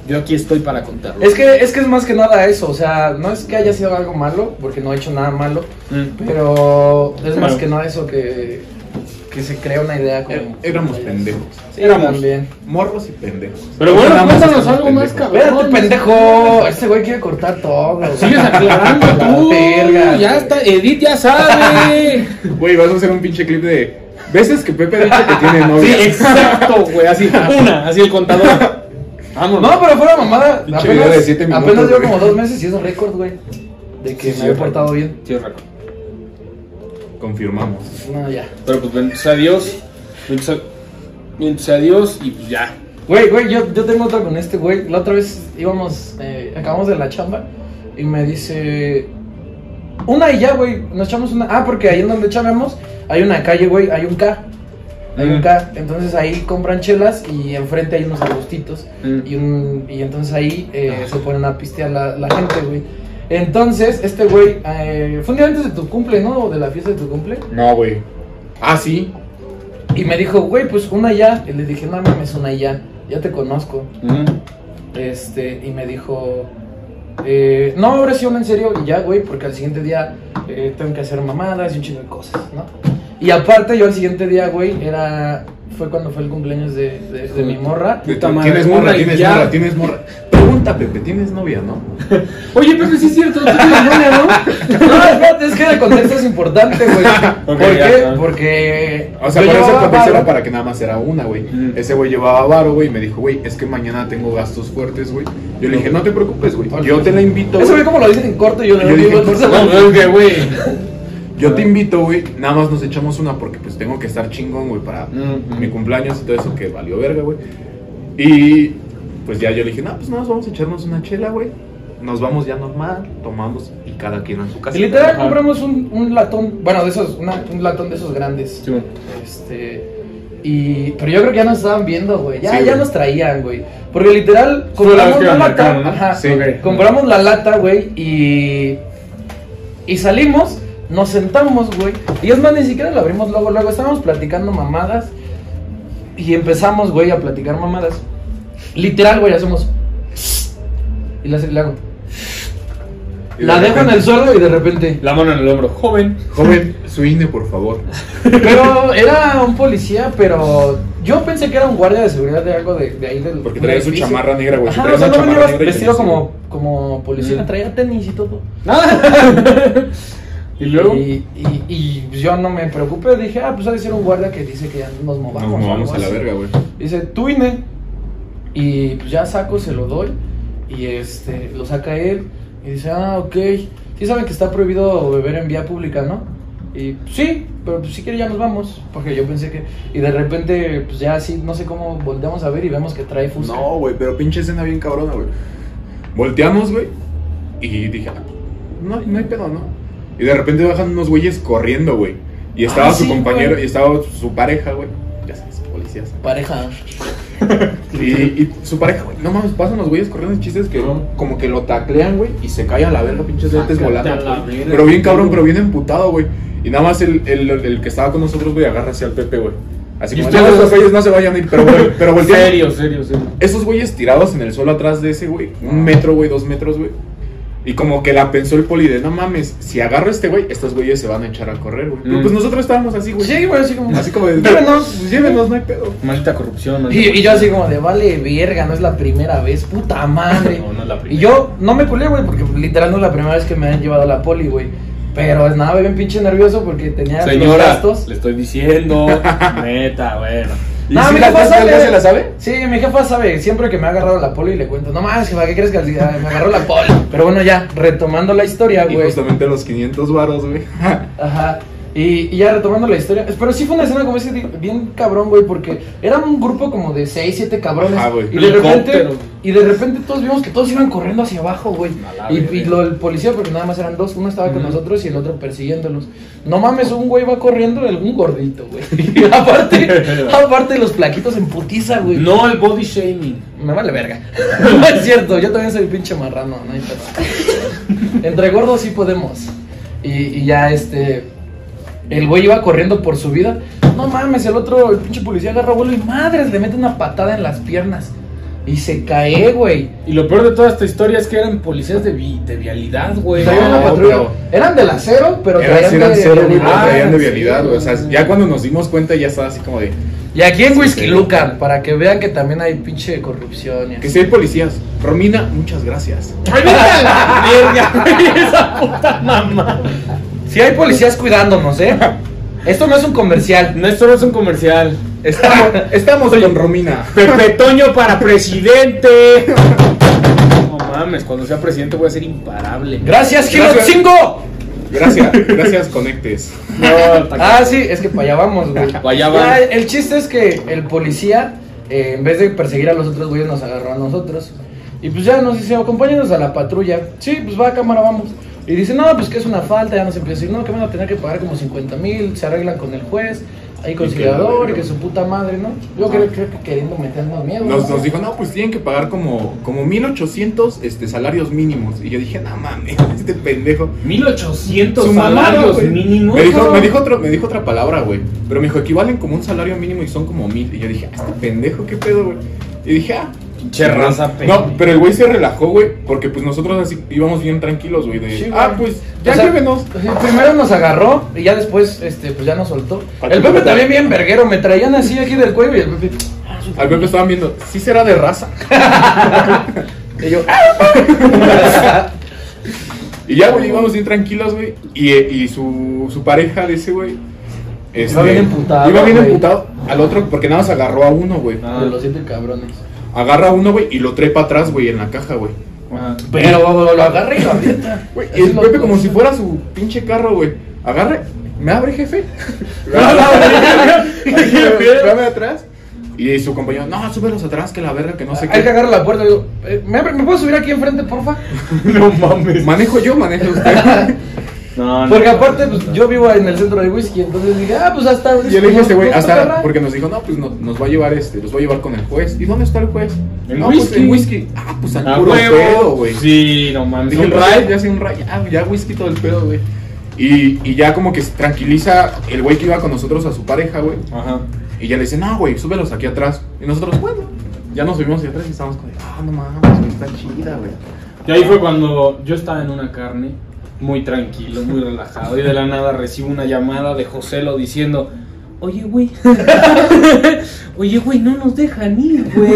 yo aquí estoy para contarlo. Es que, es que es más que nada eso, o sea, no es que haya sido algo malo, porque no he hecho nada malo, Mm. pero es más que nada eso que, que se crea una idea como... É- Éramos pendejos. Sí, Éramos. también. Morros y pendejos. Pero bueno, cuéntanos algo más, cabrón. Espérate, pendejo, este güey quiere cortar todo. [laughs] Sigues aclarando La tú, verga, ya güey. está, Edith ya sabe. [laughs] Güey, vas a hacer un pinche clip de. ¿Veces que Pepe ha dicho que tiene [laughs] Sí, novia? exacto, güey, así, una, así el contador. No, pero fuera mamada, Pinche video de siete minutos, apenas llevo güey. como dos meses y es un récord, güey. De que Sí, me había sí, portado bien. Sí, récord. Confirmamos. No, ya. Pero pues bendito sea Dios. Bendito sea, bendito sea Dios y pues ya. Güey, güey, yo, yo tengo otra con este güey. La otra vez íbamos, eh, acabamos de la chamba y me dice. Una y ya, güey. Nos echamos una. Ah, porque ahí en donde chamamos hay una calle, güey. Hay un K. Hay un. Entonces ahí compran chelas y enfrente hay unos arbustitos. Mm. Y, un, y entonces ahí eh, se ponen a pistear la, la gente, güey. Entonces, este güey, eh, fue un día antes de tu cumple, ¿no? O de la fiesta de tu cumple. No, güey. Ah, sí. Y me dijo, güey, pues una ya. Y le dije, no mames, una ya. Ya te conozco. Mm. Este, y me dijo, eh, no, ahora sí, una en serio, y ya, güey, porque al siguiente día eh, tengo que hacer mamadas y un chingo de cosas, ¿no? Y aparte, yo al siguiente día, güey, era, fue cuando fue el cumpleaños de, de, de mi morra. Puta madre, Tienes morra, tienes ya. morra, tienes morra. Pregunta, Pepe, ¿tienes novia, no? Oye, Pepe, sí es cierto, tú tienes novia, ¿no? No, espérate, es que el contexto es importante, güey. ¿Por qué? ya. Porque... O sea, por eso contexto era para que nada más era una, güey. Mm. Ese güey llevaba varo, güey, y me dijo, güey, es que mañana tengo gastos fuertes, güey. Yo le dije, no te preocupes, güey. Yo te la invito. Eso güey. ve como lo dicen en corto y yo Yo no dije, digo eso. No, no, es que, güey. Yo te invito, güey. Nada más nos echamos una porque pues tengo que estar chingón, güey, para Mm, mi cumpleaños y todo eso que valió verga, güey. Y pues ya yo le dije, no, pues nada más vamos a echarnos una chela, güey. Nos vamos ya normal, tomamos y cada quien a su casa. Y literal Ajá. compramos un, un latón, bueno, de esos, una- un latón de esos grandes. Sí. Este. Y. Pero yo creo que ya nos estaban viendo, güey. Ya, Sí, ya güey. nos traían, güey. Porque literal, compramos la lata. mercado, ¿no? Ajá. Sí, ok. Compramos la lata, güey. Y. Y salimos, nos sentamos, güey. Y es más, ni siquiera la abrimos luego, luego. Estábamos platicando mamadas. Y empezamos, güey, a platicar mamadas. Literal, güey, hacemos. [sniffs] Y le hace- le hago. Y de La dejo en el suelo y de repente. La mano en el hombro. Joven. Joven, su INE, por favor. Pero era un policía, pero yo pensé que era un guardia de seguridad de algo de, de ahí del. Porque traía su chamarra negra, güey. Ajá, Traía o sea, una no venía chamarra negra vestido como, como policía, Mm. traía tenis y todo. [laughs] [laughs] y luego. Y, y, y yo no me preocupé, dije, ah, pues ha de ser un guardia que dice que ya nos movamos. Nos movamos a la verga, güey. Dice, tú INE. Y pues ya saco, se lo doy. Y este, lo saca él. Y dice, ah, ok. Sí saben que está prohibido beber en vía pública, ¿no? Y pues, sí, pero pues si quiere ya nos vamos. Porque yo pensé que. Y de repente, pues ya así, no sé cómo volteamos a ver y vemos que trae Fusca. No, güey, pero pinche escena bien cabrona, güey. Volteamos, güey, y dije, ah, no, no hay pedo, ¿no? Y de repente bajan unos güeyes corriendo, güey. Y estaba Ah, su sí, compañero, güey. y estaba su pareja, güey. Ya sabes, policías. Pareja. [laughs] Y, y su pareja, güey, no mames, pasan los güeyes corriendo. El chiste es que como que lo taclean, güey, y se cae a la verga, pinches dientes volando. güey. Pero bien cabrón, pero bien emputado, güey. Y nada más el, el, el que estaba con nosotros, güey, agarra hacia el Pepe, güey. Así ustedes- no, los güeyes no se vayan a ir, pero, güey, pero [laughs] voltean. Serio, serio, serio. Esos güeyes tirados en el suelo atrás de ese güey, un metro, güey, dos metros, güey. Y como que la pensó el poli de, no mames, si agarro a este güey, estos güeyes se van a echar a correr, güey. Pero Mm. Pues nosotros estábamos así, güey. Sí, güey, así como. Así como de, Llévenos. pues llévenos, no hay pedo. Maldita corrupción. Y, maldita y yo así como de, vale, verga, no es la primera vez, puta madre. [laughs] No, no es la y primera. yo no me culé, güey, porque literal no es la primera vez que me han llevado a la poli, güey. Pero nada, bien pinche nervioso porque tenía los Señora, gastos. le estoy diciendo. [laughs] Neta, bueno. ¿Y No, si mi la- jefa sabe. se la sabe? Sí, mi jefa sabe, siempre que me ha agarrado la poli le cuento, no más, jefa, ¿qué crees que me agarró la poli? Pero bueno, ya, retomando la historia, Y güey. justamente los 500 varos, güey. Ajá. Y, y ya retomando la historia. Pero sí fue una escena como ese bien cabrón, güey, porque era un grupo como de 6, 7 cabrones. Ajá, güey. y de repente y de repente todos vimos que todos iban corriendo hacia abajo, güey. Y, lo del policía, porque nada más eran dos, uno estaba con nosotros y el otro persiguiéndolos. No mames, un güey va corriendo, el- un gordito, güey. [laughs] Y aparte, aparte los plaquitos en putiza, güey. No el body shaming. Me vale verga. [laughs] no es cierto, yo también soy pinche marrano, no hay. Entre gordos sí podemos. Y, y ya este. El güey iba corriendo por su vida. No mames, el otro, el pinche policía agarra vuelo y madres, le mete una patada en las piernas. Y se cae, güey. Y lo peor de toda esta historia es que eran policías de, vi- de vialidad, güey. Traían una No, patrulla. pero- Eran del acero, pero traían eran de cero, güey, vialidad. traían de sí, vialidad, güey. O sea, ya cuando nos dimos cuenta ya estaba así como de, Y aquí en Sí, Whisky sí. Lucan, para que vean que también hay pinche corrupción. y que si hay policías. Romina, muchas gracias. ¡Ay, vete a la! Esa puta mamá. Sí hay policías cuidándonos, ¿eh? Esto no es un comercial. No, esto no es un comercial. Estamos, [laughs] estamos con Romina. Pepe Toño para presidente. No mames, cuando sea presidente voy a ser imparable. Gracias, Giro Gracias. 5. Gracias, [laughs] gracias, conectes. No, Ah, sí, es que para allá vamos, güey. Pa' allá. Ya, el chiste es que el policía, eh, en vez de perseguir a los otros güeyes, nos agarró a nosotros. Y pues ya nos dice, acompáñanos a la patrulla. Sí, pues va, cámara, vamos. Y dice, no, pues que es una falta, ya nos empieza a decir, no, que van a tener que pagar como 50 mil, se arreglan con el juez, hay conciliador y que su puta madre, ¿no? Yo creo, creo que queriendo meternos miedo. Nos, ¿no? nos dijo, no, pues tienen que pagar como, como 1800 este, salarios mínimos. Y yo dije, no mames, [laughs] este pendejo. 1800 Su mamada, salarios mínimos. Me dijo, me, dijo otro, me dijo otra palabra, güey. Pero me dijo, equivalen como un salario mínimo y son como mil. Y yo dije, ah, este pendejo, qué pedo, güey. Y dije, ah. Pinche raza, No, pero el güey se relajó, güey. Porque pues nosotros así íbamos bien tranquilos, güey. De, Sí, ah, pues ya O sea, llévenos. Primero nos agarró y ya después, este, pues ya nos soltó. El Pepe también bien verguero, me traían así aquí del cuello y el Pepe. ah, Al Pepe estaban viendo, sí será de raza. [laughs] Y yo, [laughs] Y ya, güey, íbamos bien tranquilos, güey. Y, y su, su pareja de ese, güey. este, Iba bien emputado, Iba bien emputado al otro, porque nada más agarró a uno, güey. Ah. los siete cabrones. Agarra uno, güey, y lo trepa atrás, güey, en la caja, güey. Ajá. Pero lo agarra y lo [laughs] avienta. Güey, el Pepe como si fuera su pinche carro, güey. Agarre, ¿me abre, jefe? [laughs] Espérame atrás. Y su compañero, no, súbelos atrás, que la verga, que no sé Hay que qué. agarrar la puerta digo, eh, ¿me, ¿me puedo subir aquí enfrente, porfa? [laughs] No mames. Manejo yo, manejo usted. No, no. Porque aparte, pues yo vivo en el centro de whisky, entonces dije, ah, pues hasta. Y yo le dije a este güey, nos hasta, porque nos dijo, no, pues no- nos va a llevar este, los va a llevar con el juez. ¿Y dónde está el juez? En no, pues whisky. en whisky. Ah, pues al A puro huevo. pedo, güey. Sí, no mames. Dije, Un un ride. ride, ya sí, un ride, ya, ya whisky todo el pedo, güey. Y, y ya como que se tranquiliza el güey que iba con nosotros a su pareja, güey. Ajá. Y ya le dice, no, güey, súbelos aquí atrás. Y nosotros, bueno, ya nos subimos hacia atrás y estábamos como, ah, no mames, güey, está chida, güey. Y ahí fue cuando yo estaba en una carne, muy tranquilo, muy relajado, y de la nada recibo una llamada de Joselo diciendo, oye, güey, [laughs] oye, güey, no nos dejan ir, güey,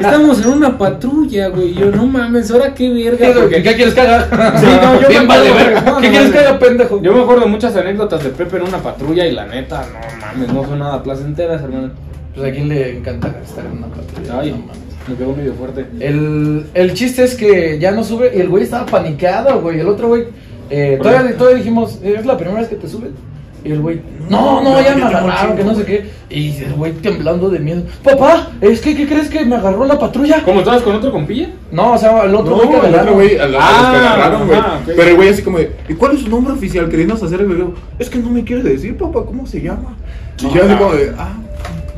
estamos en una patrulla, güey, yo, no mames, ahora qué verga, ¿Qué, qué quieres que haga? Sí, no, yo Bien me vale, acuerdo- verga. no, ¿Qué no, quieres que haga, pendejo? Yo me acuerdo muchas anécdotas de Pepe en una patrulla y la neta, no mames, no son nada placenteras, hermano. Pues a quién le encanta estar en una patrulla. Ay, No mames. me pegó medio fuerte. El, el chiste es que ya no sube y el güey estaba paniqueado, güey. El otro güey, eh, ¿Por todavía, todavía dijimos, ¿es la primera vez que te suben? Y el güey, no, no, ya me agarraron, que no sé qué. Y el güey temblando de miedo, papá, es que, ¿qué crees que me agarró la patrulla? ¿Cómo estabas con otro compilla? No, o sea, el otro No, güey que el otro güey, a, a los que Ah, agarraron, güey. ajá, ok. Pero el güey así como de, ¿y cuál es su nombre oficial? Queriendo hacer el video. Es que no me quiere decir, papá, ¿cómo se llama? Y yo así como de, ah,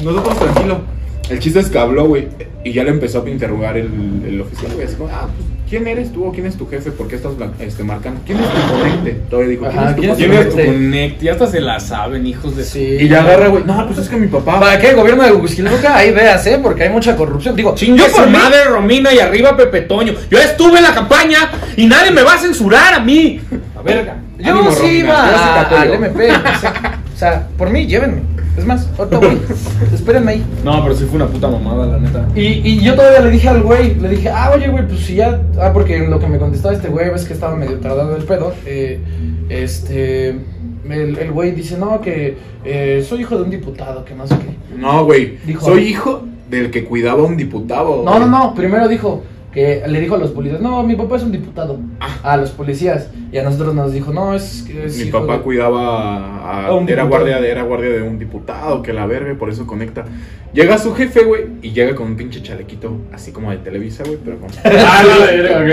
nosotros tranquilo. El chiste es que habló, güey, y ya le empezó a interrogar el, el oficial, güey, así como, ah, pues, ¿quién eres tú o quién es tu jefe? ¿Por qué estás este, marcando? ¿Quién es tu conecte? Todavía dijo, ¿quién Ajá, es tu ¿quién es tu ¿Quién conecte? es tu Conecte. connect? Ya hasta se la saben, hijos de Sí. Y ya agarra, güey, no, pues es que mi papá... ¿Para qué? Gobierno de Huizquiluca, hay ideas, ¿eh? Porque hay mucha corrupción. Digo, Chingue yo su por mí- madre Romina y arriba Pepe Toño. Yo estuve en la campaña y nadie me va a censurar a mí. A verga. Yo Ánimo, sí Romina, iba al. MP. o sea, O sea, por mí, llévenme. Es más, ahorita voy. [laughs] Espérenme ahí. No, pero sí fue una puta mamada, la neta. Y, y yo todavía le dije al güey, le dije, ah, oye, güey, pues si ya. Ah, porque lo que me contestaba este güey, ves que estaba medio tardado el pedo. Eh, este. El el güey dice, no, que eh, soy hijo de un diputado, que no sé qué. No, güey, Dijo- soy hijo del que cuidaba a un diputado. No, no, güey. no. Primero dijo que le dijo a los policías, no, mi papá es un diputado. A los policías. Y a nosotros nos dijo, no, es. es Mi hijo papá de- cuidaba a, A un era diputado. guardia de era guardia de un diputado que la verga por eso conecta. Llega su jefe, güey, y llega con un pinche chalequito así como de Televisa, güey, pero con [laughs] Ah,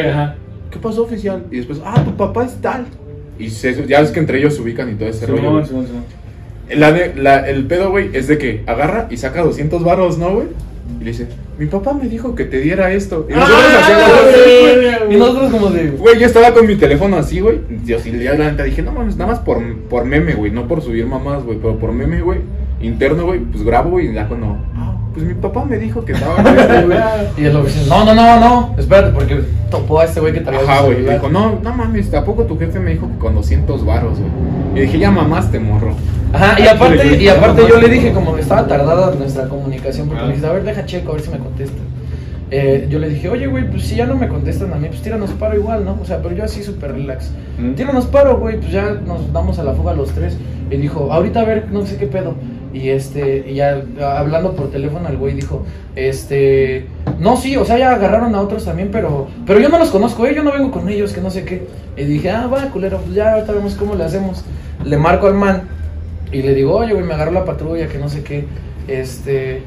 ajá. ¿Qué pasó, oficial? Y después, "Ah, tu papá es tal." Y se- ya ves que entre ellos se ubican y todo ese rollo. Simón. La de- la- el pedo, güey, es de que agarra y saca 200 varos, ¿no, güey? Y le dice, "Mi papá me dijo que te diera esto." Y nosotros Ah, verga, Y nosotros como de. Güey, yo estaba con mi teléfono así, güey. Yo sí, la neta dije, no mames, nada más por, por meme, güey. No por subir mamás, güey. Pero por meme, güey. Interno, güey. Pues grabo, güey. Y ya cuando. Ah, pues mi papá me dijo que estaba. güey". [laughs] Y el oficial, no, no, no, no, espérate, porque topó a este güey que traía Ajá, güey. Dijo, no, no mames, tampoco tu jefe me dijo que con 200 varos, güey. Y dije, ya mamaste, morro. Ajá, y aparte, y aparte yo le dije, como estaba tardada nuestra comunicación, porque me dijiste, a ver, deja checo, a ver si me contestan. Eh, yo le dije, oye, güey, pues si ya no me contestan a mí, pues tíranos paro igual, ¿no? O sea, pero yo así súper relax. Mm. Tíranos paro, güey, pues ya nos damos a la fuga los tres. Y dijo, ahorita a ver, no sé qué pedo. Y este, y ya hablando por teléfono, el güey dijo, este, no, sí, o sea, ya agarraron a otros también, pero, pero yo no los conozco, eh, yo no vengo con ellos, que no sé qué. Y dije, ah, va, culero, pues ya ahorita vemos cómo le hacemos. Le marco al man y le digo, oye, güey, me agarró la patrulla, que no sé qué. Este,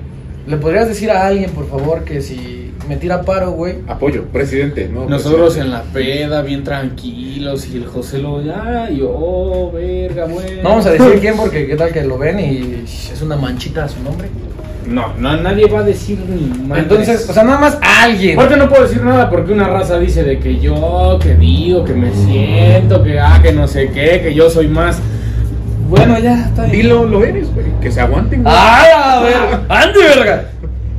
¿le podrías decir a alguien, por favor, que si me tira paro, güey? Apoyo, presidente, ¿no? Nosotros presidente. en la peda, bien tranquilos, y el José lo, ya, y yo, oh, verga, güey. No vamos a decir quién, porque [laughs] qué tal que lo ven y es una manchita a su nombre. No, no, nadie va a decir ni madres. Entonces, o sea, nada más alguien. Aparte no puedo decir nada porque una raza dice de que yo, que digo, que me siento, que ah, que no sé qué, que yo soy más. Bueno, ya, está bien. Dilo, lo eres, güey. Que se aguanten, güey. ¡Ah, a ver! [laughs] ¡Ande, verga!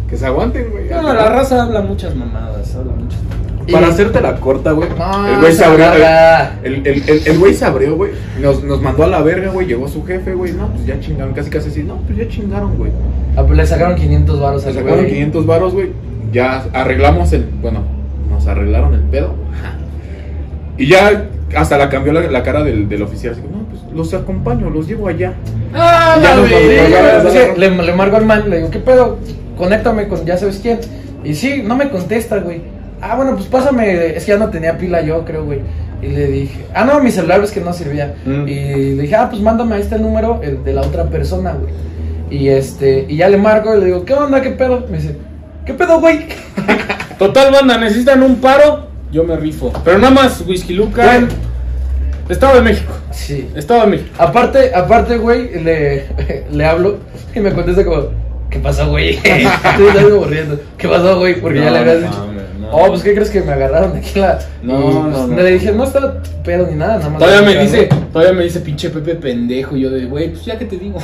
Que se aguanten, güey. No, la raza habla muchas mamadas, habla muchas mamadas. Para hacerte la corta, güey. No, el güey se abrió. El, el, el, el güey se abrió, güey. Nos, nos mandó a la verga, güey. Llegó su jefe, güey. No, pues ya chingaron. Casi, casi así. No, pues ya chingaron, güey. Ah, pues le sacaron 500 baros Se al sacaron güey. 500 varos, güey. Ya arreglamos el. Bueno, nos arreglaron el pedo. Y ya hasta la cambió la, la cara del, del oficial. Así, no, pues los acompaño, los llevo allá. ¡Ah, Ya vamos, O sea, le, le marco al man, le digo, ¿qué pedo? Conéctame con ya sabes quién. Y sí, no me contesta, güey. Ah, bueno, pues pásame. Es que ya no tenía pila yo, creo, güey. Y le dije, ah, no, mi celular es que no servía. Mm. Y le dije, ah, pues mándame a este número, el de la otra persona, güey. Y este, y ya le marco y le digo, ¿qué onda? ¿Qué pedo? Me dice, ¿qué pedo, güey? [laughs] Total, banda, necesitan un paro, yo me rifo. Pero nada más, Whisky Luca. Estado de México. Sí. Estado de México. Aparte, aparte, güey, le, [laughs] le hablo y me contesta como, ¿qué pasó, güey? [laughs] Estoy [laughs] algo aburriendo. ¿Qué pasó, güey? Porque ya le habías no dicho. mames, no. Oh, pues, ¿qué crees que me agarraron de aquí la.? No, y, pues, no, no. Le dije, no está pedo ni nada, nada más. Todavía me dice, todavía me dice pinche Pepe pendejo. Y yo de, güey, pues ya que te digo.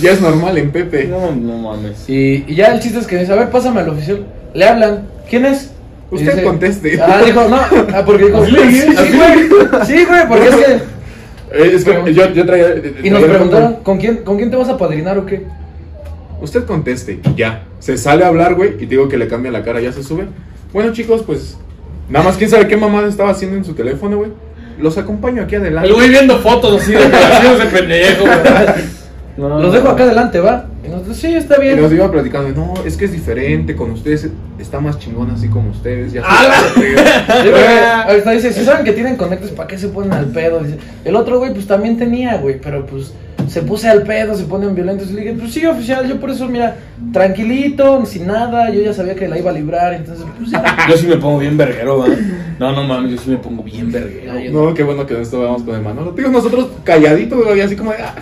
Ya es normal en Pepe. no, no mames. Y, y ya el chiste es que me dice, a ver, pásame al oficial. Le hablan, ¿quién es? Usted conteste. Ah, dijo, no, ah, porque dijo, dije, sí, así güey, sí, güey, porque es que... Eh, es que yo, yo traía. Y nos preguntaron, ¿con quién, ¿con quién te vas a padrinar o qué? Usted conteste y ya. Se sale a hablar, güey, y te digo que le cambia la cara, ya se sube. Bueno, chicos, pues. Nada más quién sabe qué mamada estaba haciendo en su teléfono, güey. Los acompaño aquí adelante. El güey viendo fotos así de [laughs] pendejo, güey. No, [laughs] Los dejo acá adelante, ¿va? Y nosotros, sí, está Y bien. nos iba platicando, no, es que es diferente con ustedes, está más chingón así como ustedes. Ya ¡A la- Sí, güey, Ahorita dice, si saben que tienen conectos, ¿para qué se ponen al pedo? Dice, el otro güey, pues también tenía, güey, pero pues se puse al pedo, se ponen violentos. Y le dije, pues sí, oficial, yo por eso, mira, tranquilito, sin nada, yo ya sabía que la iba a librar, entonces, pues ya. [laughs] Yo sí me pongo bien verguero, ¿va? No, no mames, yo sí me pongo bien verguero. No, qué bueno que no estábamos con el Manolo. Digo, nosotros calladitos, güey, así como de, ah.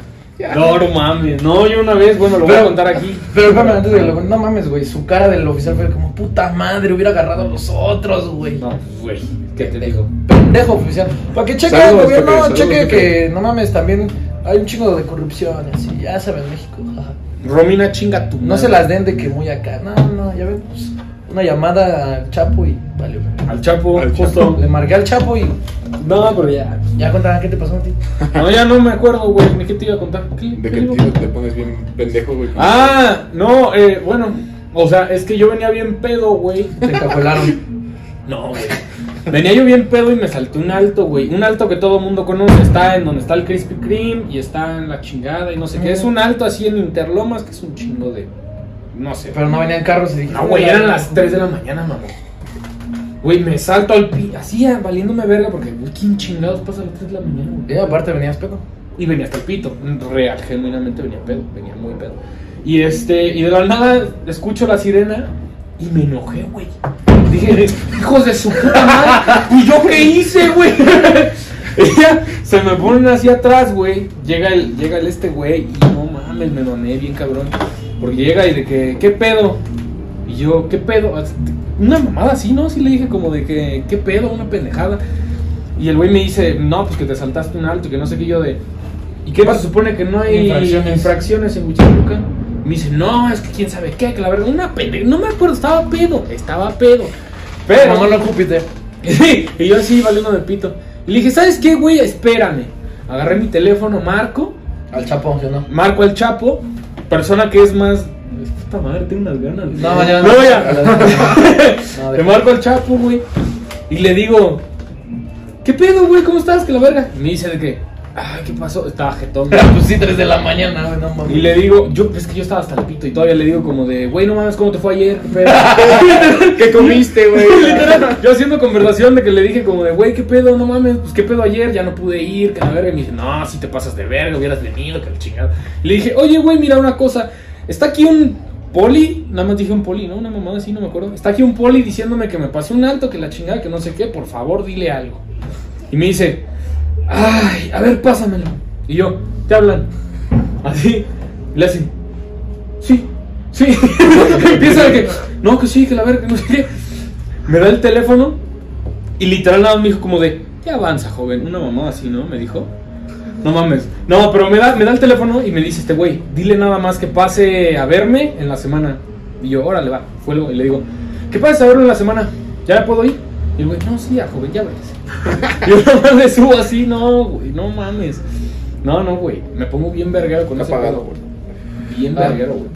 [laughs] No, no mames. No, yo una vez, bueno, lo voy a contar aquí. Pero espérame, antes de lo, no mames, güey, su cara del oficial fue como, puta madre, hubiera agarrado a los otros, güey. No, güey, ¿qué te digo? Pendejo oficial. Para que cheque el gobierno, cheque que, no mames, también hay un chingo de corrupción, así, ya saben, México. jaja. Romina, chinga tu No se las den de que muy acá. No, no, ya ven, pues, una llamada al Chapo y Al Chapo, Al justo. Le marqué al Chapo y No, pero ya. ya contaban qué te pasó a ti. [laughs] No, ya no me acuerdo, güey. ¿Ni qué te iba a contar? ¿Qué, De qué tío, te pones bien pendejo, güey. Ah, no, eh, bueno. O sea, es que yo venía bien pedo, güey. Te encajuelaron. [laughs] No, güey. Venía yo bien pedo y me salté un alto, güey. Un alto que todo el mundo conoce. Está en donde está el Krispy Kreme y está en la chingada y no sé qué. Es un alto así en Interlomas que es un chingo de. No sé. Pero no venían carros y dije. No, güey, eran las 3 de la mañana, mamá. Güey, me salto al pi. Así, valiéndome verga porque, güey, ¿quién chingados pasa a las 3 de la mañana, güey? Y aparte venías pedo. Y venía hasta el pito. Real, genuinamente venía pedo. Venía muy pedo. Y este, y de la nada escucho la sirena y me enojé, güey. Dije, hijos de su puta madre. ¿Y yo qué hice, güey? [laughs] Ella se me ponen así atrás, güey. Llega el, llega el este güey y no mames, me doné bien cabrón. Porque llega y de que, ¿qué pedo? Y yo, ¿qué pedo? Una mamada así, ¿no? Sí le dije como de que, ¿qué pedo? Una pendejada. Y el güey me dice, no, pues que te saltaste un alto, que no sé qué yo de... ¿Y qué se supone que no hay Infracciones. infracciones en Huichiluca? Me dice, no, es que quién sabe qué, que la verdad, una pendeja, no me acuerdo, estaba pedo, estaba pedo. Pero... No lo Júpiter. [laughs] y yo así valiendo de pito. Y le dije, ¿sabes qué, güey? Espérame. Agarré mi teléfono, marco, Al Chapo, ¿sí o no? marco al Chapo, persona que es más... Puta madre, tengo unas ganas. No, ya No, [laughs] no. ya. No, de- marco al Chapo, güey. Y le digo, ¿qué pedo, güey? ¿Cómo estás? Que la verga. Me dice de que, ay, ¿qué pasó? Estaba jetón. [laughs] Pues sí, 3 de la mañana, güey, no mames. Y le digo, yo, es que yo estaba hasta el pito y todavía le digo como de, güey, no mames, ¿cómo te fue ayer? ¿Qué pedo?" [laughs] ¿Qué comiste, güey? Literal, yo haciendo conversación de que le dije como de, güey, ¿qué pedo? No mames, pues qué pedo ayer, ya no pude ir, que la verga. Y me dice, no, si te pasas de verga, hubieras venido, que la chingada. Y le dije, oye, güey, mira una cosa, está aquí un poli, nada más dije un poli, ¿no? Una mamada así, no me acuerdo. Está aquí un poli diciéndome que me pasé un alto, que la chingada, que no sé qué, por favor, dile algo. Y me dice, ay, a ver, pásamelo. Y yo, ¿te hablan? Así, le hace, sí, sí. [laughs] Empieza que, no, que sí, que la verga, que no sé qué. Me da el teléfono y literal nada más me dijo como de, ya avanza, joven. Una mamá así, ¿no? Me dijo. No mames. No, pero me da, me da el teléfono y me dice este güey, dile nada más que pase a verme en la semana. Y yo, órale, va. Fue lo, y le digo, ¿qué pasa a verlo en la semana? ¿Ya me puedo ir? Y el güey, no, sí, ya, joven, ya váyase. [laughs] yo nada más le subo así, no, güey, no mames. No, no, güey. Me pongo bien verguero con Está ese apagado, güey. Bien Ah. verguero, güey.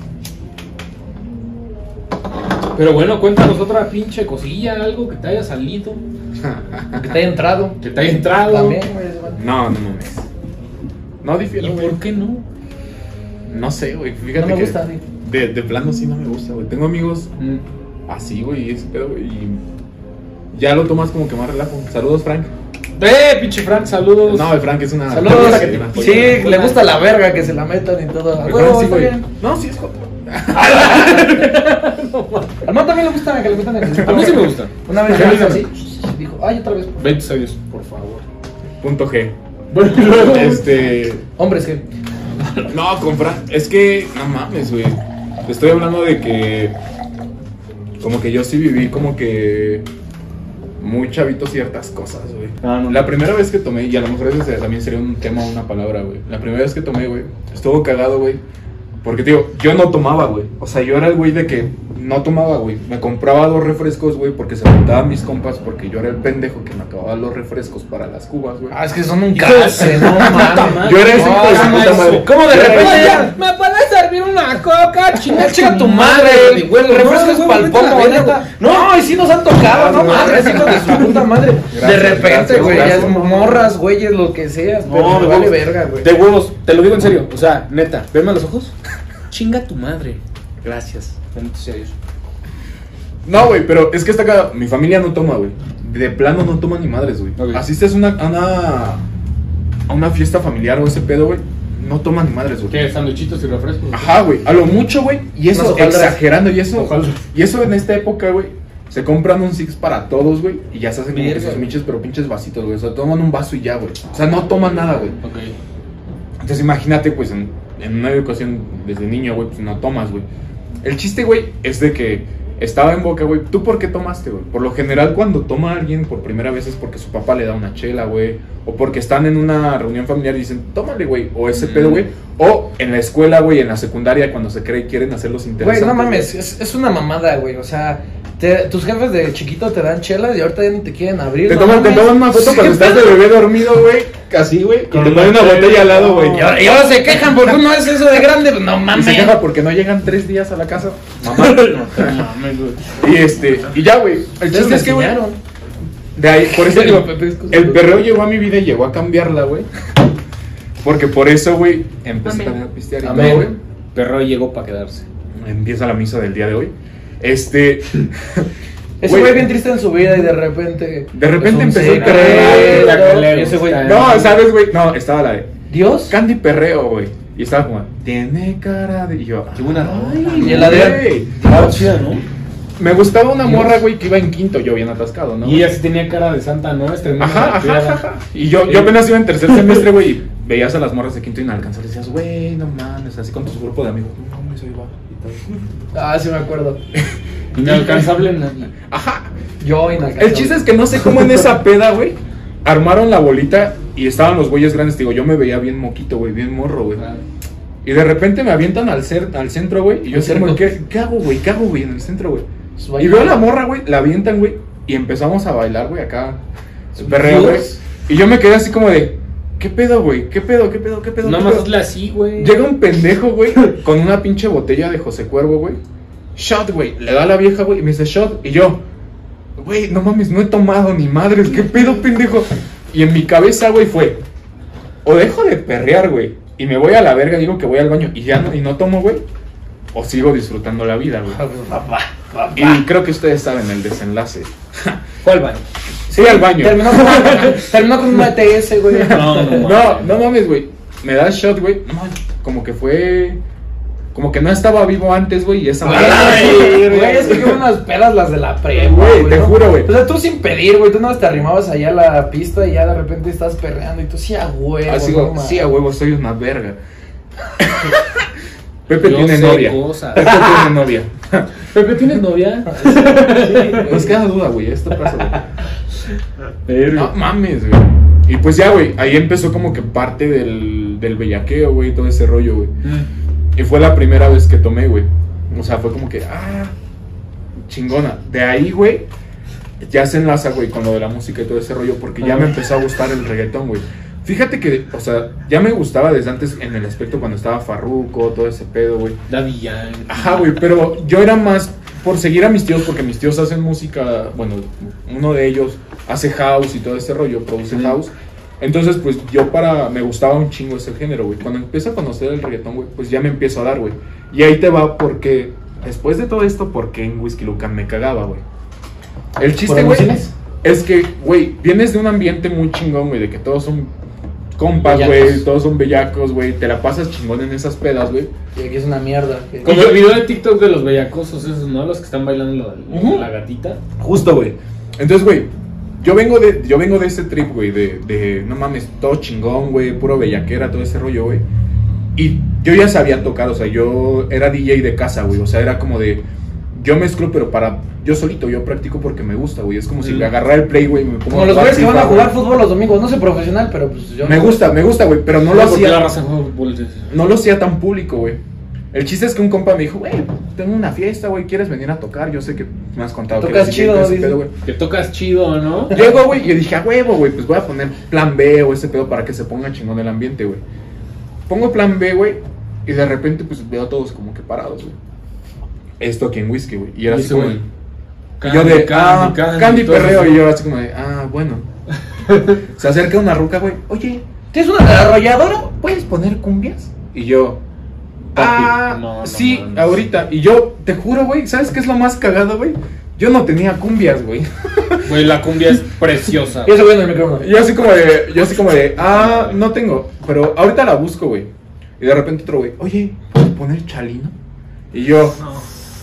Pero bueno, cuéntanos otra pinche cosilla, algo que te haya salido, [laughs] Que te haya entrado. que te haya entrado. También, güey. bueno. No, no mames. No ¿Y difiero, güey. por qué no? No sé, güey. Fíjate No me que gusta, sí. de, de plano sí no me gusta, güey. Tengo amigos Mm. así, güey, y ese pedo, güey. Y ya lo tomas como que más relajo. Saludos, Frank. ¡Eh, pinche Frank! Saludos. No, el Frank es una. Saludos. una joya. Sí, le gusta la verga que se la metan y todo. Sí, güey. No, sí es joto. [laughs] Al man también le gusta que le metan el A mí sí me gusta. Una vez también. así. Dijo, ay, otra vez. Bendito sea Dios, por favor. Punto G. Bueno, y luego. Este. Hombres que. No, con Frank. Es que, no mames, güey. Te estoy hablando de que. Como que yo sí viví como que. Muy chavito ciertas cosas, güey. Ah, no. La primera vez que tomé, y a lo mejor ese también sería un tema o una palabra, güey. La primera vez que tomé, güey, estuvo cagado, güey. Porque, tío, yo no tomaba, güey. O sea, yo era el güey de que no tomaba, güey. Me compraba dos refrescos, güey, porque se juntaban mis compas, porque yo era el pendejo que me acababa los refrescos para las cubas, güey. Ah, es que son un Hijo case, no mames. madre. Yo era ese hijo de su puta madre. ¿Cómo de repente ya? ¿Me puedes servir una coca? Chinga, Chinga tu madre, güey, el refresco es pa'l pomo, neta. No, y sí nos han tocado, no mames, hijos de su puta madre. De repente, güey, ya es morras, güeyes, lo que seas, No, me de vale huevos. verga, güey. De huevos, te lo digo en serio. O sea, neta, veme a los ojos. Chinga tu madre. Gracias. Bendito sea Dios. No, güey, pero es que está acá. Mi familia no toma, güey. De plano no toma ni madres, güey. Ok. Asistes a una, a una. a una fiesta familiar o ese pedo, güey. No toma ni madres, güey. ¿Qué? ¿Sanduchitos y refrescos? Ajá, güey. A lo mucho, güey. Y eso, exagerando. Y eso. Y eso en esta época, güey. Se compran un six para todos, güey. Y ya se hacen como que güey. miches, pero pinches vasitos, güey. O sea, toman un vaso y ya, güey. O sea, no toman nada, güey. Ok. Entonces imagínate, pues, en, en una educación desde niño, güey, pues no tomas, güey. El chiste, güey, es de que estaba en boca, güey. ¿Tú por qué tomaste, güey? Por lo general, cuando toma alguien por primera vez es porque su papá le da una chela, güey. O porque están en una reunión familiar y dicen, tómale, güey. O ese Mm. pedo, güey. O en la escuela, güey, en la secundaria, cuando se cree quieren hacerlos Güey, interesantes. no mames, es, es una mamada, güey. O sea, te- tus jefes de chiquito te dan chelas y ahorita ya ni te quieren abrir. Te no toman, te toman una foto cuando ¿qué estás de bebé dormido, güey. Casi, güey. Y te ponen una botella al lado, güey. Y ahora, y ahora se quejan porque uno hace eso de grande. pues, No Y mames. se queja porque no llegan tres días a la casa. Mamá. Mames, güey. y este, y ya, güey. El chiste es que, güey. De ahí, por eso [laughs] digo, es el perreo llegó a mi vida y llegó a cambiarla, güey. Porque por eso, güey, empecé también a pistear y Amén. todo, güey. Perro llegó para quedarse. Empieza la misa del día de hoy. Este. [laughs] Ese Güey. güey bien triste en su vida y de repente. De repente empezó el perreo. Y ese güey. No, ¿sabes, güey? No, estaba la de Dios. Candy Perreo, güey. Y estaba como, tiene cara de. Y yo, Qué buena ay, Y. Estaba chida, ¿no? Me gustaba una morra, güey, que iba en quinto, yo bien atascado, ¿no? Y ella sí tenía cara de santa nuestra. Ajá, ajá, ajá. Y yo, yo apenas iba en tercer [laughs] semestre, güey, y veías a las morras de quinto inalcanzables y decías, güey, no mames, así con tu grupo de amigos, no mames, ahí va. Ah, sí me acuerdo. [laughs] Inalcanzable nadie. Ajá. Yo inalcanzable. El chiste es que no sé cómo en esa peda, güey, armaron la bolita y estaban los güeyes grandes. Digo, yo me veía bien moquito, güey, bien morro, güey. Y de repente me avientan al, cer- al centro, güey, y yo cerco. ¿qué, ¿qué hago, güey? ¿Qué hago, güey, en el centro, güey? Pues Y veo a la morra, güey, la avientan, güey, y empezamos a bailar, güey, acá. Perreo, güey. Y yo me quedé así como de, ¿qué pedo, güey? ¿Qué pedo, qué pedo, qué pedo? Nada qué más pedo?" hazle así, güey. Llega un pendejo, güey, [laughs] con una pinche botella de José Cuervo, güey. Shot, güey. Le da a la vieja, güey, y me dice shot. Y yo, güey, no mames, no he tomado ni madres. ¿Qué pedo, pendejo? Y en mi cabeza, güey, fue, o dejo de perrear, güey, y me voy a la verga, digo que voy al baño y ya no, y no tomo, güey, o sigo disfrutando la vida, güey. [laughs] Papá, papá. Y creo que ustedes saben el desenlace. ¿Cuál baño? Sí, al baño. Terminó con, [laughs] terminó con un ATS, güey. No, no, No, no mames, güey. Me da shot, güey. No mames, como que fue. Como que no estaba vivo antes, güey. Y esa madre- güey, es que qué buenas pedas las de la prepa, Güey, te ¿no? juro, güey. O sea, tú sin pedir, güey, tú no te arrimabas allá a la pista y ya de repente estás perreando y tú sí a huevo. Así, no mames. sí, a huevo, soy una verga. [laughs] Pepe Yo tiene sé novia. cosas. Pepe tiene novia. [laughs] Pepe, ¿tienes novia? Nos queda duda, güey. Esto pasa, güey. No mames, güey. Y pues ya, güey, ahí empezó como que parte del, del bellaqueo, güey, todo ese rollo, güey. Y fue la primera vez que tomé, güey. O sea, fue como que, ah, chingona. De ahí, güey, ya se enlaza, güey, con lo de la música y todo ese rollo, porque ya me empezó a gustar el reggaetón, güey. Fíjate que, o sea, ya me gustaba desde antes en el aspecto cuando estaba Farruko, todo ese pedo, güey. Daddy Yankee. Ajá, güey, pero yo era más por seguir a mis tíos, porque mis tíos hacen música, bueno, uno de ellos hace house y todo ese rollo, produce house. Entonces, pues yo para, me gustaba un chingo ese género, güey. Cuando empiezo a conocer el reggaetón, güey, pues ya me empiezo a dar, güey. Y ahí te va porque, después de todo esto, porque en Whisky Lucan me cagaba, güey. El chiste, ¿Por güey, es que, güey, vienes de un ambiente muy chingón, güey, de que todos son compas, güey, todos son bellacos, güey, te la pasas chingón en esas pedas, güey. Y aquí es una mierda. que- Como el video de TikTok de los bellacosos esos, ¿no? Los que están bailando la, la gatita. Justo, güey. Entonces, güey, yo vengo de yo vengo de ese trip, güey, de, de no mames, todo chingón, güey, puro bellaquera, todo ese rollo, güey. Y yo ya sabía tocar, o sea, yo era DJ de casa, güey, o sea, era como de yo mezclo, pero para yo solito, yo practico porque me gusta, güey. Es como si Mm. me agarrara el play, güey, y me pongo Como a los güeyes que van a jugar güey. fútbol los domingos. No sé profesional, pero pues yo. Me no- gusta, me gusta, güey, pero no lo la hacía raza fútbol. no lo hacía tan público, güey. El chiste es que un compa me dijo, güey, tengo una fiesta, güey, ¿quieres venir a tocar? Yo sé que me has contado que Tocas chido, ese pedo, güey. Te tocas chido, ¿no? Llego, güey, y yo dije, a huevo, güey, pues voy a poner plan B o ese pedo para que se ponga chingón el ambiente, güey. Pongo plan B, güey, y de repente, pues veo a todos como que parados, güey. Esto aquí en whisky, güey. Y era Y así como. yo de, ah, Candy, todo perreo, eso. y yo así como de, ah, bueno. [laughs] se acerca una ruca, güey, oye, ¿Tienes una arrolladora? ¿puedes poner cumbias? Y yo, ah, no, no sí, ahorita. Y yo, te juro, güey, ¿sabes qué es lo más cagado, güey? Yo no tenía cumbias, güey. [laughs] Güey, la cumbia es preciosa. Y ese güey en el micrófono. Yo así como de, yo así como de, ah, no tengo, pero ahorita la busco, güey. Y de repente otro güey, oye, ¿puedes poner chalino? Y yo,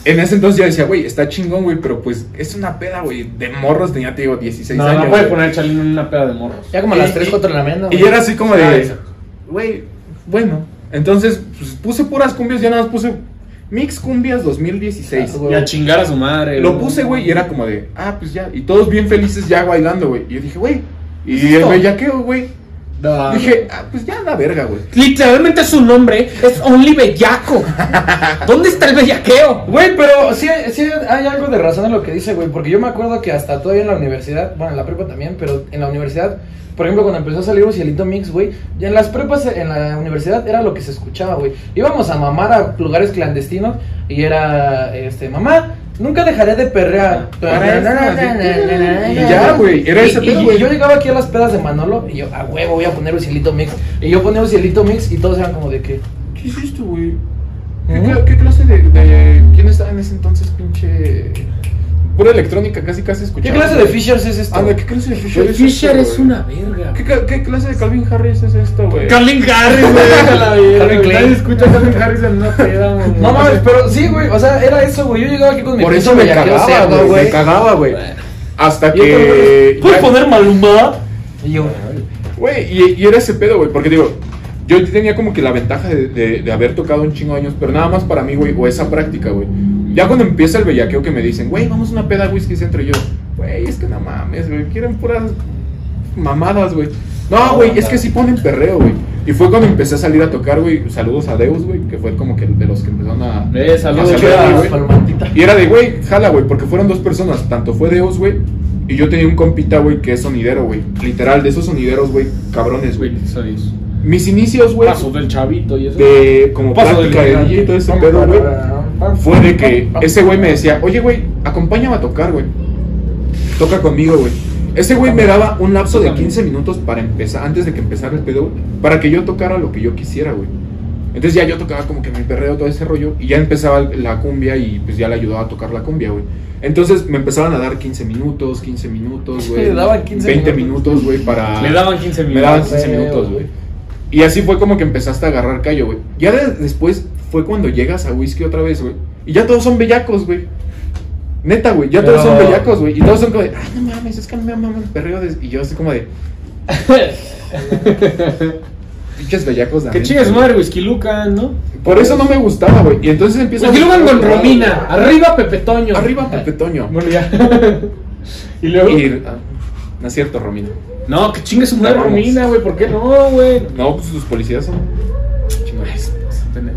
en ese entonces yo decía, güey, está chingón, güey, pero pues es una peda, güey, de morros, tenía, te digo, 16 No, años. no puede güey. poner chalín en una peda de morros. Ya como a las Y- 3, 4 de la mañana. Y güey. era así como Ah, de, exacto. güey, bueno, entonces pues, puse puras cumbias, ya nada más puse Mix Cumbias 2016. Ah, güey. Y a chingar a su madre. Lo puse, güey, y era como de, ah, pues ya, y todos bien felices ya bailando, güey. Y yo dije, güey, y ¿Qué el esto? bellaqueo, güey. No, Dije, ah, pues ya la verga, güey. Literalmente su nombre es Only Bellaco. ¿Dónde está el bellaqueo? Güey, pero sí, sí hay algo de razón en lo que dice, güey. Porque yo me acuerdo que hasta todavía en la universidad, bueno, en la prepa también, pero en la universidad, por ejemplo, cuando empezó a salir Cielito Mix, güey, en las prepas, en la universidad era lo que se escuchaba, güey. Íbamos a mamar a lugares clandestinos y era, este, mamá, nunca dejaré de perrear. Y ya, güey, era ese y- pedo, y güey. yo llegaba aquí a las pedas de Manolo y yo, a huevo, voy a poner Cielito Mix. Y yo ponía Cielito Mix y todos eran como de que. ¿Qué es esto, güey? ¿Qué, cla- qué clase de, de- ¿Quién estaba en ese entonces, pinche... Pura electrónica, casi casi ¿Qué escuchaba. clase de Fishers es esto? Ah, ¿de qué clase de Fisher Güey, es Fisher esto, es una verga. ¿Qué, ca- qué clase de Calvin Harris es esto, güey? Calvin Harris, [laughs] güey. Calvin. Klein. Nadie escucha a Calvin Harris en una peda, [laughs] güey. No mames, pero sí, güey, o sea, era eso, güey. Yo llegaba aquí con mi Por eso me cagaba, güey. Me cagaba, güey. Hasta que... ¿Puedes ya- poner Maluma? Y yo, Güey, y, y era ese pedo, güey, porque digo, yo tenía como que la ventaja de, de- de haber tocado un chingo de años, pero nada más para mí, güey, o esa práctica, güey. Ya cuando empieza el bellaqueo que me dicen, güey, vamos a una peda whisky centro, y yo, güey, es que no mames, güey, quieren puras mamadas, güey. No, güey, es que sí ponen perreo, güey. Y fue cuando empecé a salir a tocar, güey, saludos a Deus, güey, que fue como que de los que empezaron a... Eh, saludos, a salir, palmatita. Y era de, güey, jala, güey, porque fueron dos personas. Tanto fue Deus, güey, y yo tenía un compita, güey, que es sonidero, güey. Literal, de esos sonideros, güey, cabrones, güey. Mis inicios, güey, Paso del chavito y eso. de como Paso de del- DJ y todo ese pedo, güey, fue de que ese güey me decía, oye, güey, acompáñame a tocar, güey. Toca conmigo, güey. Ese güey me daba un lapso de 15 minutos para empezar, antes de que empezara el pedo, para que yo tocara lo que yo quisiera, güey. Entonces ya yo tocaba como que mi perreo, todo ese rollo, y ya empezaba la cumbia y pues ya le ayudaba a tocar la cumbia, güey. Entonces me empezaban a dar 15 minutos, 15 minutos, [laughs] güey. Le daban 15 20 minutos. güey, para... Le daban 15 minutos. Me daban 15 Güey, minutos, güey. Y así fue como que empezaste a agarrar callo, güey. Ya de- después fue cuando llegas a whisky otra vez, güey. Y ya todos son bellacos, güey. Neta, güey. Ya todos son bellacos, güey. Y todos son como de, ay, no mames, es que no me mames el perreo. de-". Y yo así como de, [laughs] pinches bellacos Que güey. madre, Whisky Lucan, ¿no? Por eso no me gustaba, güey. Y entonces empieza Whisky Lucan con Romina. Arriba Pepe Toño. Arriba Pepe Toño. [laughs] Bueno, ya. [laughs] y luego. Y, ah, no es cierto, Romina. No, que chingue su madre. Romina, güey. ¿Por qué no, güey? No, pues los policías son chingones.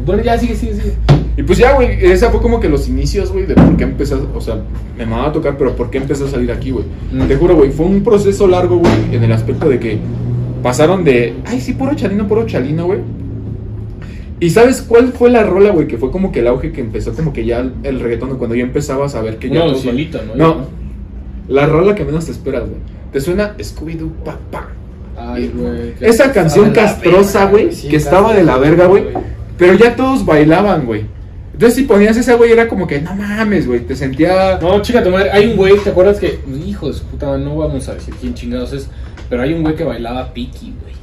Bueno, ya sigue, sigue, sigue. Y pues ya, güey, esa fue como que los inicios, güey, de por qué empecé, a- o sea, me mamaba a tocar, pero por qué empecé a salir aquí, güey. Mm. Te juro, güey, fue un proceso largo, güey, en el aspecto de que pasaron de, ay, sí, puro chalino, puro chalino, güey. ¿Y sabes cuál fue la rola, güey? Que fue como que el auge que empezó, como que ya el, reggaetón, cuando ya empezabas a ver que ya... No, cielito, ¿no? No, la rola que menos te esperas, güey. Te suena Scooby-Doo Papá. Ay, güey. Esa canción castrosa, güey, sí, que estaba de la verga, güey. Pero ya todos bailaban, güey. Entonces si ponías esa, güey, era como que, no mames, güey, te sentía... No, chica, tu madre. Hay un güey, ¿te acuerdas que. Hijo de su puta, madre, no vamos a decir quién chingados es. Pero hay un güey que bailaba Piki, güey.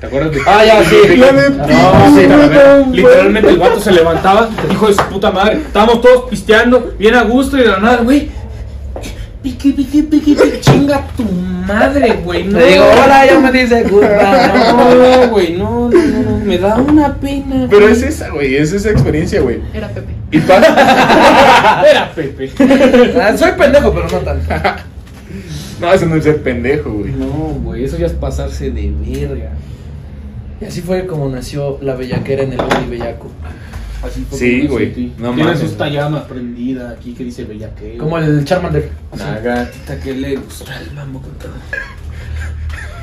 ¿Te acuerdas de Ah, ya, sí. La de No, sí, la verdad, literalmente el vato se levantaba, hijo de su puta madre. Estábamos todos pisteando, bien a gusto y de la nada, güey. Piqui, piqui, piqui, piqui, chinga tu madre, güey. No, Le digo, hola, ya me dice culpa. No, güey, no, no, no, no, me da una pena. Pero güey. es esa, güey, es esa experiencia, güey. Era Pepe. Y pasa... [laughs] Era Pepe. [laughs] Ah, Soy pendejo, pero no tanto. no, eso no es ser pendejo, güey. No, güey, eso ya es pasarse de verga. Y así fue como nació la bellaquera en el Bellaco. Así fue Sí, como güey. No Tiene mames. su llama prendida aquí que dice bellaqueo. Como el Charmander. Una gatita que le gusta el mambo con todo.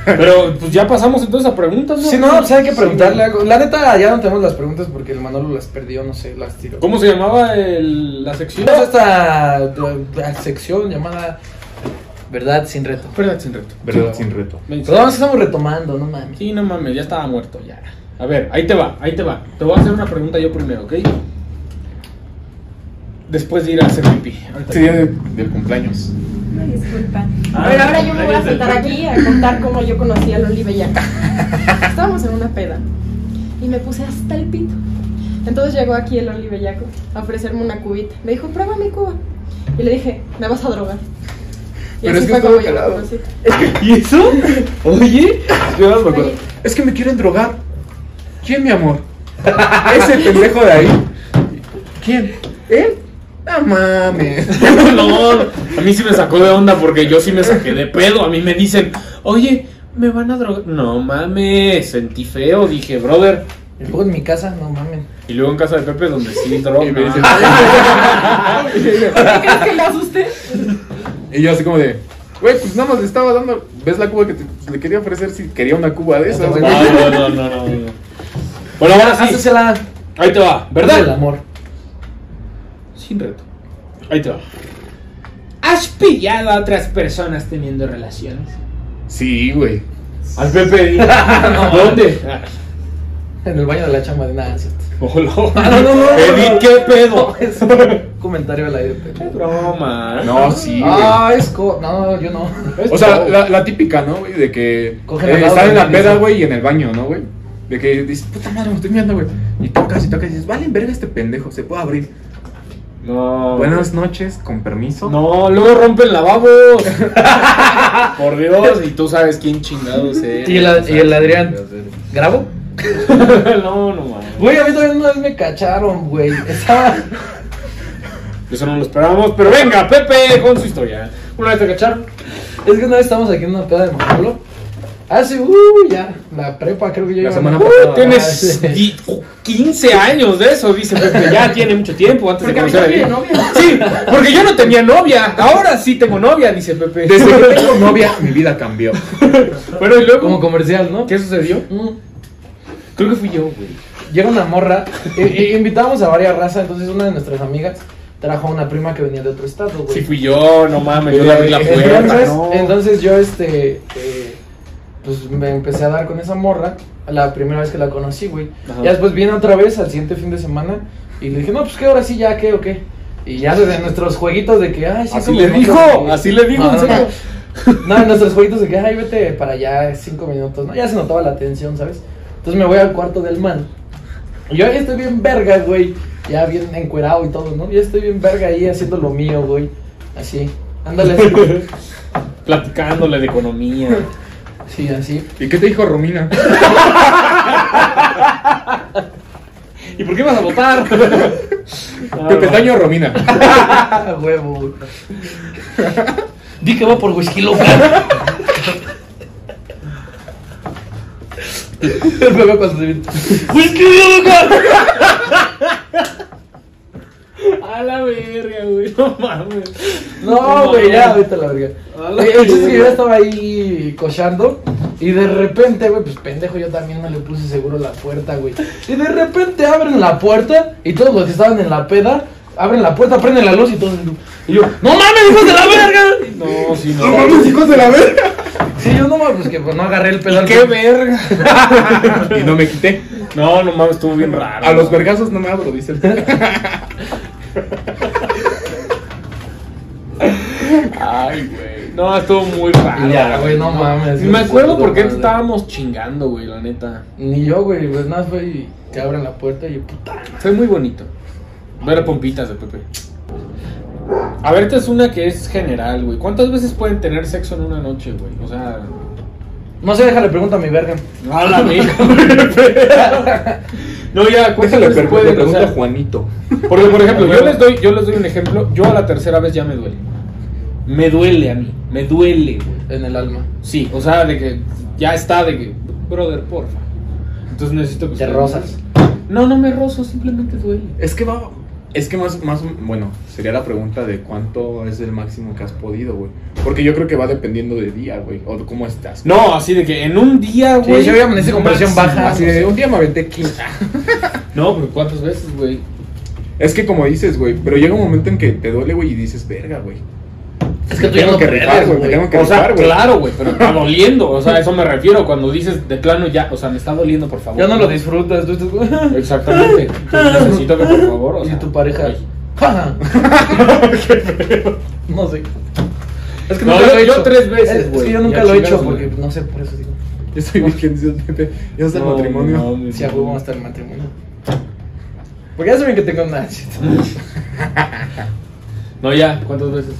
Pero pues ya pasamos entonces a preguntas, ¿no? Sí, no, pues hay que preguntarle algo. La neta, ya no tenemos las preguntas porque el Manolo las perdió, no sé, las tiró. ¿Cómo se llamaba el- la sección? Tenemos esta la sección llamada Verdad sin reto. Verdad sin reto. Verdad sin reto. Ven, Perdón, estamos retomando, no mames. Sí, no mames, ya estaba muerto ya. A ver, ahí te va, ahí te va. Te voy a hacer una pregunta yo primero, ¿ok? Después de ir a hacer pipí. Día de- del cumpleaños. Ay, disculpa. Ah, a ver, ahora yo me voy a sentar aquí a contar cómo yo conocí a Loli Bellaca. [laughs] Estábamos en una peda y me puse hasta el pito. Entonces llegó aquí el Loli Bellaco a ofrecerme una cubita. Me dijo, prueba mi cuba. Y le dije, me vas a drogar. Y Pero así es que fue como yo lo conocí. ¿Y eso? [laughs] Oye, yo no me acuerdo. Oye. Es que me quieren drogar. ¿Quién, mi amor? Ese pendejo de ahí. ¿Quién? ¿Él? No mames. [laughs] no, a mí sí me sacó de onda porque yo sí me saqué de pedo. A mí me dicen, oye, me van a drogar. No mames, sentí feo. Dije, brother. Y luego en mi casa, no mames. Y luego en casa de Pepe, donde sí droga. Y me dicen- ¿Por qué crees que le asusté? Y yo así como de, güey, pues nada más le estaba dando. ¿Ves la cuba que te- le quería ofrecer si quería una cuba de esas? No, no, no, no, no. Bueno, ahora sí. Hácesela. Ahí te va, El ¿verdad? amor. Sin reto. Ahí te va. ¿Has pillado a otras personas teniendo relaciones? Sí, güey. Al Pepe. [laughs] ¿Dónde? En el baño de la chamba de nada, ¿cierto? Hola. [laughs] no, no, no. Edith, ¿qué pedo? Es un [laughs] comentario al aire. Qué broma. No, sí, güey. Ah, es co... No, yo no. O sea, la, la típica, ¿no, güey? De que eh, al lado están en la peda, güey, y en el baño, ¿no, güey? De que dices, puta madre, me estoy mirando, güey. Y tocas y tocas y dices, vale, verga este pendejo, se puede abrir. No. Buenas noches, con permiso. No, luego rompen lavabos. [laughs] Por Dios, y tú sabes quién chingados es. ¿Y el, y el Adrián? ¿Grabo? [laughs] no, no mames. Güey, a mí también una vez me cacharon, güey. Estaba. Eso no lo esperábamos, pero venga, Pepe, con su historia. Una vez te cacharon. Es que una vez estábamos aquí en una peda de Manolo. Hace, uh, ya, la prepa creo que yo La semana a- pasada. Ah, Tienes sí. di- 15 años de eso, dice Pepe. Ya tiene mucho tiempo antes Porque de mí conocer a tiene novia. Sí, porque yo no tenía novia. Ahora sí tengo novia, dice Pepe. Desde que tengo [laughs] novia, mi vida cambió. Bueno, y luego. Como comercial, ¿no? ¿Qué sucedió? Mm. Creo que fui yo, güey. Llega una morra. y- y invitamos a varias razas, entonces una de nuestras amigas trajo a una prima que venía de otro estado, güey. Sí fui yo, no mames, yo le abrí la puerta. Entonces, no. entonces yo, este, eh, pues me empecé a dar con esa morra la primera vez que la conocí, güey. Ya después viene otra vez al siguiente fin de semana y le dije, no, pues que ahora sí, ya, ¿qué o qué? Y ya desde nuestros jueguitos de que, ay, sí, Así le dijo, así le dijo, No, en no, serio. No, nuestros jueguitos de que, ay, vete para allá, cinco minutos, ¿no? Ya se notaba la tensión, ¿sabes? Entonces me voy al cuarto del man. Y yo ahí estoy bien verga, güey. Ya bien encuerado y todo, ¿no? Ya estoy bien verga ahí haciendo lo mío, güey. Así. Ándale así. [laughs] Platicándole de economía. Sí, así. ¿Y qué te dijo Romina? ¿Y por qué vas a votar? Pepe Taño o Romina. [laughs] Huevo. Di que va por whisky loca. El bebé cuando se viene. ¡Whisky loca! [laughs] A la verga, güey. [laughs] No mames. No, güey, ya, vete a la verga. A la El chiste que yo estaba ahí cochando y de repente, güey, pues pendejo, yo también no le puse seguro la puerta, güey. Y de repente abren la puerta y todos los que estaban en la peda abren la puerta, prenden la luz y todos. Y yo, ¡No mames, hijos de la verga! No, sí, no. ¡No mames, hijos de la verga! Sí, yo no mames, pues que pues, no agarré el pedal. ¡Qué verga! [laughs] Y no me quité. No, no mames, estuvo bien raro. A los vergazos no me abro, dice el [laughs] Ay, güey. No, estuvo muy raro. Ya, güey, no mames. Ni me acuerdo por qué estábamos chingando, güey, la neta. Ni yo, güey, pues nada, fue y que abren la puerta y yo, puta. Fue muy bonito. Ver pompitas de Pepe. A ver, esta es una que es general, güey. ¿Cuántas veces pueden tener sexo en una noche, güey? O sea. No sé, déjale pregunta a mi verga. A la mía. [laughs] no, ya, ¿cuántas Déjale veces per- le pueden? O sea, Juanito. porque, por ejemplo, yo les, doy, yo les doy un ejemplo. Yo a la tercera vez ya me duele. Me duele a mí. Me duele, güey. En el alma. Sí, o sea, de que ya está de que, brother, porfa. Entonces necesito que ustedes- rosas. No, no me rozo, simplemente duele. Es que va. Es que más, más, bueno, sería la pregunta de cuánto es el máximo que has podido, güey. Porque yo creo que va dependiendo de día, güey, o de cómo estás. No, así de que en un día, Sí, güey. yo ya amanecí con presión máximo, baja. Así de un día me aventé 15. [laughs] No, pero ¿cuántas veces, güey? Es que como dices, güey, pero llega un momento en que te duele, güey, y dices, verga, güey. Es que Me tú ya tengo no que rifar, güey, me güey. tengo que O sea, rifar, güey. claro, güey, pero [laughs] está doliendo. O sea, a eso me refiero cuando dices de plano ya. O sea, me está doliendo, por favor. Ya no lo disfrutas. Tú estás... Exactamente. Entonces [laughs] necesito que por favor. O Y tu pareja. [laughs] no sé. Es que No, nunca yo- lo he yo hecho. tres veces, Es- es güey. que yo nunca Ya lo he hecho porque güey. no sé, por eso digo. Yo soy virgen, el Pepe. Ya está el matrimonio. Si a huevo hasta el matrimonio. Porque ya saben que tengo una. No, ya, ¿cuántas veces?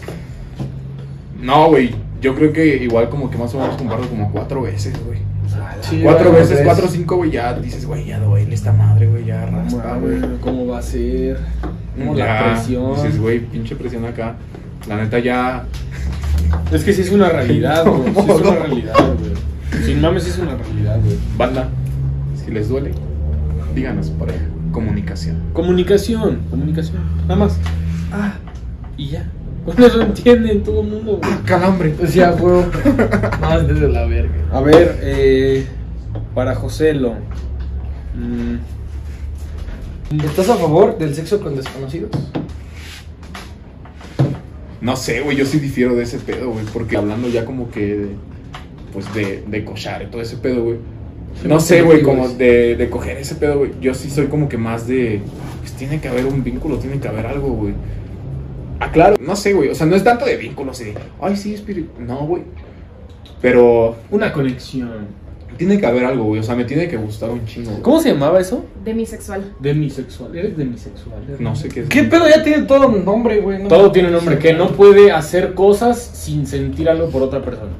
No, güey. Yo creo que igual como que más o menos comparto como cuatro veces, güey. Sí, cuatro veces, cuatro o cinco, güey, ya dices, güey, ya duele esta madre, güey, ya raspa, güey. ¿Cómo va a ser? ¿Cómo la presión? Dices, güey, pinche presión acá. La neta ya. Es que sí es una realidad, [laughs] güey. Sí es una realidad, güey. Sin mames, sí es una realidad, güey. Banda, si les duele, díganos pareja. Comunicación. Comunicación, comunicación. Nada más. Ah, y ya. Con eso entienden todo el mundo, güey. Calambre. Pues sí, a huevo. No, es de la verga. A ver, eh, para Joselo. mm, ¿Estás a favor del sexo con desconocidos? No sé, güey, yo sí difiero de ese pedo, güey. Porque hablando ya como que. de, pues de, de cochar y todo ese pedo, güey. No más sé, güey, como de, de coger ese pedo, güey. Yo sí soy como que más de. Pues tiene que haber un vínculo, tiene que haber algo, güey. Ah, claro, no sé, güey. O sea, no es tanto de vínculos, de. Ay, sí, espíritu. No, güey. Pero una conexión. tiene que haber algo, güey. O sea, me tiene que gustar un chingo. güey. ¿Cómo se llamaba eso? Demisexual. Demisexual. Eres demisexual. No sé qué es. ¿Qué pedo? Ya tiene todo un nombre, güey. no Todo mames. tiene un nombre, que no puede hacer cosas sin sentir algo por otra persona.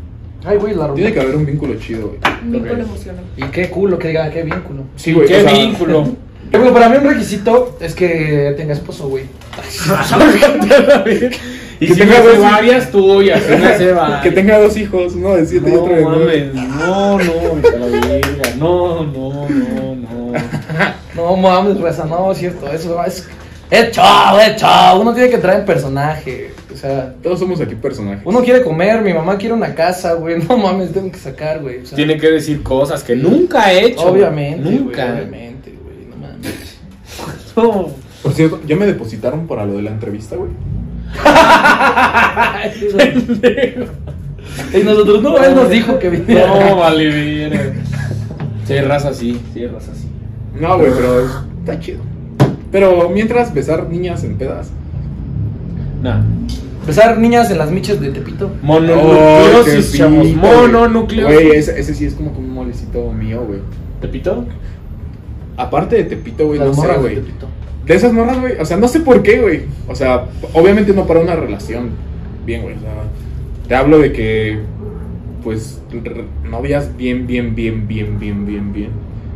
Ay, güey, la Tiene que haber un vínculo chido, güey. Un vínculo emocional. Y qué culo que diga qué vínculo. Sí, güey. ¿Qué o sea, vínculo? [laughs] Yo, güey, para mí un requisito es que tenga esposo, güey. [laughs] y Que si tenga dos- varias tuyas, [laughs] que no se va. Que tenga dos hijos, uno de siete y No otro de nueve. mames, no, no, la verga. No, no, no, no. No mames, Reza, no, es cierto. Eso es. Es chao. Uno tiene que traer personaje. O sea, Todos somos aquí personajes. uno quiere comer, mi mamá quiere una casa, güey. [laughs] No mames, tengo que sacar, güey. O sea, Tiene que decir cosas que nunca he hecho. Obviamente, Nunca. obviamente, güey. No mames. No. Por cierto, ya me depositaron para lo de la entrevista, güey. [laughs] y nosotros no, él nos dijo que viniera. No, vale, verga. Sí, raza así, sí, hay raza así. No, güey, pero está chido. Pero mientras besar niñas en pedas. Nah. Besar niñas en las miches de Tepito. Mononucleosis, qué chavos. Mononucleosis. Güey, ese, ese sí es como que un molecito mío, güey. ¿Te pitó? Aparte de Tepito, güey, no sé, güey. De esas morras, güey. O sea, no sé por qué, güey. O sea, obviamente no para una relación. Bien, güey. O sea, te hablo de que, pues, novias bien, bien, bien, bien, bien, bien, bien.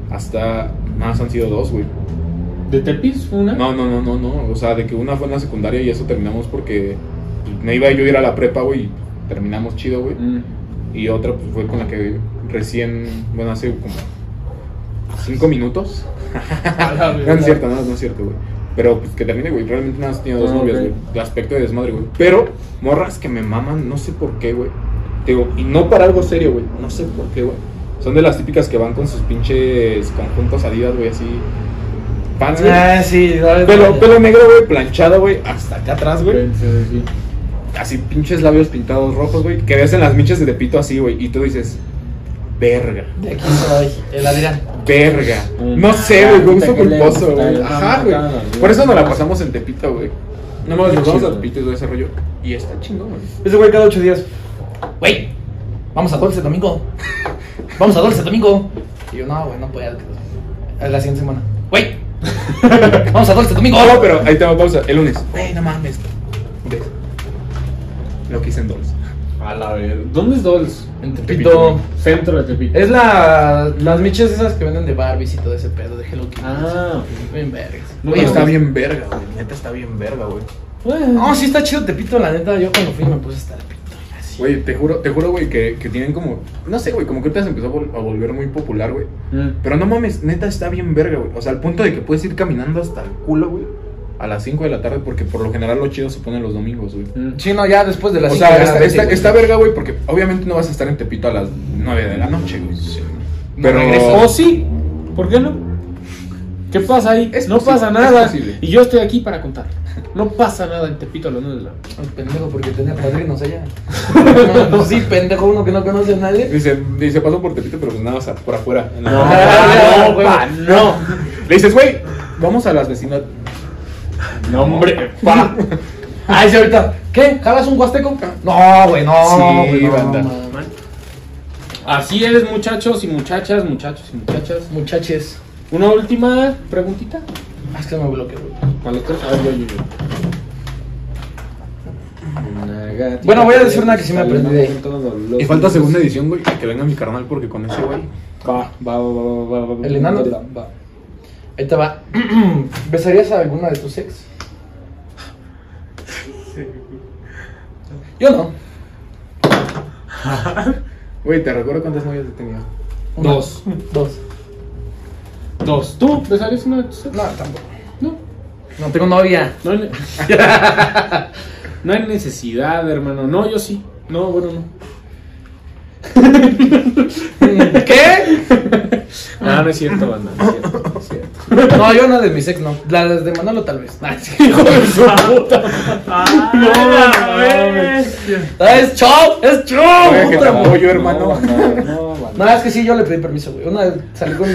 Hasta más han sido dos, güey. ¿De Tepis una? No, no, no, no, no. O sea, de que una fue en la secundaria y eso terminamos porque pues, me iba yo a ir a la prepa, güey. Terminamos chido, güey. Mm. Y otra pues, fue con la que recién, bueno, hace como cinco minutos. [laughs] No es cierto, no, no es cierto, güey. Pero pues que termine, güey. Realmente nada más tiene dos novias, güey. De aspecto de desmadre, güey. Pero morras que me maman, no sé por qué, güey. Te Digo, y no para algo serio, güey. No sé por qué, güey. Son de las típicas que van con sus pinches conjuntos adidas, güey, así. Pants, güey. Ah. Pelo, pelo negro, güey, planchado, güey, hasta acá atrás, güey. Así pinches labios pintados rojos, güey. Que ves en las miches de Tepito así, güey. Y tú dices, verga, De aquí soy, el Adrián. verga. No sé, güey, Puta gusto culposo, güey. Ajá, güey. Por eso nos la pasamos en Tepito, güey. No más, nos vamos a Tepito y todo ese rollo. Y está chingón, güey. Ese güey cada ocho días. Güey, vamos a Dulce Domingo. Vamos a Dulce Domingo. Y yo, no, güey, no puedo. A la siguiente semana. Güey, [laughs] vamos a Dulce Domingo. No, pero ahí te va pausa. El lunes. Güey, no mames. Ves. Lo que hice en Dolls. A la verga. ¿Dónde es Dolls? En Tepito. Tepito. Centro de Tepito. Es la, las miches esas que venden de Barbies y todo ese pedo de Hello Kitty. Ah, Bien vergas. No, Oye, está no. bien verga, güey. Neta está bien verga, güey. ok. No, sí está chido Tepito, la neta. Yo cuando fui me puse hasta el pito. y así. Güey, te juro, te juro, güey, que, que tienen como. No sé, güey, como que ahorita se empezó a, vol- a volver muy popular, güey. Mm. Pero no mames, neta está bien verga, güey. O sea, al punto de que puedes ir caminando hasta el culo, güey. A las 5 de la tarde, porque por lo general los chidos se ponen los domingos, güey. Mm. Sí, no, ya después de las O cinco sea, ya está, vete, está, verga, güey, porque obviamente no vas a estar en Tepito a las 9 de la noche, güey. No Pero. regresas. O sí, ¿por qué no? ¿Qué pasa ahí? Es no posible, pasa nada. Y yo estoy aquí para contar. No pasa nada en Tepito a las 9 de la noche. Ay, pendejo, porque tenía padrinos allá. no, [laughs] sí, pendejo, uno que no conoce a nadie. Dice, dice, pasó por Tepito, pero pues nada más a- por afuera. en la- No, [laughs] no, no. [laughs] Le dices, güey, vamos a las vecinas. No, hombre, pa. Ay, sí, ahorita. ¿Qué? ¿Jalas un huasteco? No, güey, no. Sí, güey, no, banda. man. Así es, muchachos y muchachas, muchachos y muchachas. Muchaches. Una última preguntita. Ah, Es que me bloqueé, güey. Para los tres. A ver, yo, yo, yo. Bueno, voy a decir una que sí me aprendí de- Y falta segunda edición, güey. Que venga mi carnal, porque con ese, güey. Va, va, va, va, va, va, va. ¿El enano? Va, va. Ahí te va. [clears throat] ¿Besarías a alguna de tus ex? Yo no. [laughs] Güey, te recuerdo cuántas novias he tenido. Una. Dos. Dos. Dos. ¿Tú besarías una de tus? No, tampoco. No. No tengo novia. No hay, [laughs] no hay necesidad, hermano. No, yo sí. No, bueno, no. [laughs] ¿Qué? Ah, no es cierto, banda. No es cierto. No es cierto. No, yo una de mis ex no. Las de Manolo tal vez. Ah, [laughs] sí. Hijo de su puta. ¡Ah, No! Ah, es chop, es chop. Oye, que te Puta, apoyo, güey. hermano. No, no. No, es que sí, yo le pedí permiso, güey. Una vez salí con.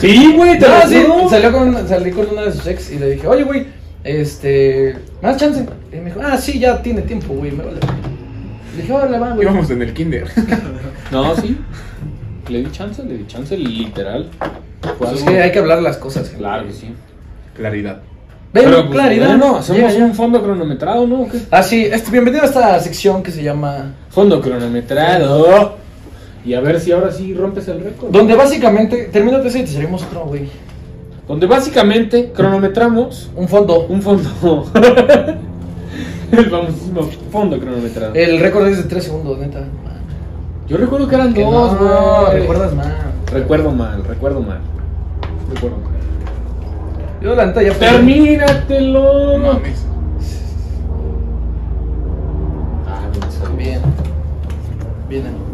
Sí, güey, te No, sí, salió con, salí con una de sus ex y le dije, oye, güey, este. ¿Me das chance? Y me dijo, ah, sí, ya tiene tiempo, güey, me vale. Le dije, órale, va, güey. Íbamos en el kinder. [laughs] No, sí. Le di chance, le di chance, literal. Pues es que hay que hablar las cosas. gente. Claro que sí. Claridad. Ven, Pero, pues, claridad. No, hacemos ya. un fondo cronometrado, ¿no? ¿O qué? Ah, sí, este, bienvenido a esta sección que se llama. Fondo cronometrado. Y a ver si ahora sí rompes el récord. Donde básicamente. Termínate ese y te seremos otro, güey. Donde básicamente cronometramos Un fondo. un fondo. [laughs] el famosísimo fondo cronometrado. El récord es de 3 segundos, neta. Yo recuerdo que eran Que dos, no, güey. recuerdas más. Recuerdo mal, recuerdo mal. Recuerdo mal. Yo, la neta, ya. Termínatelo. No mames. Ah, bien. Bien. Bien.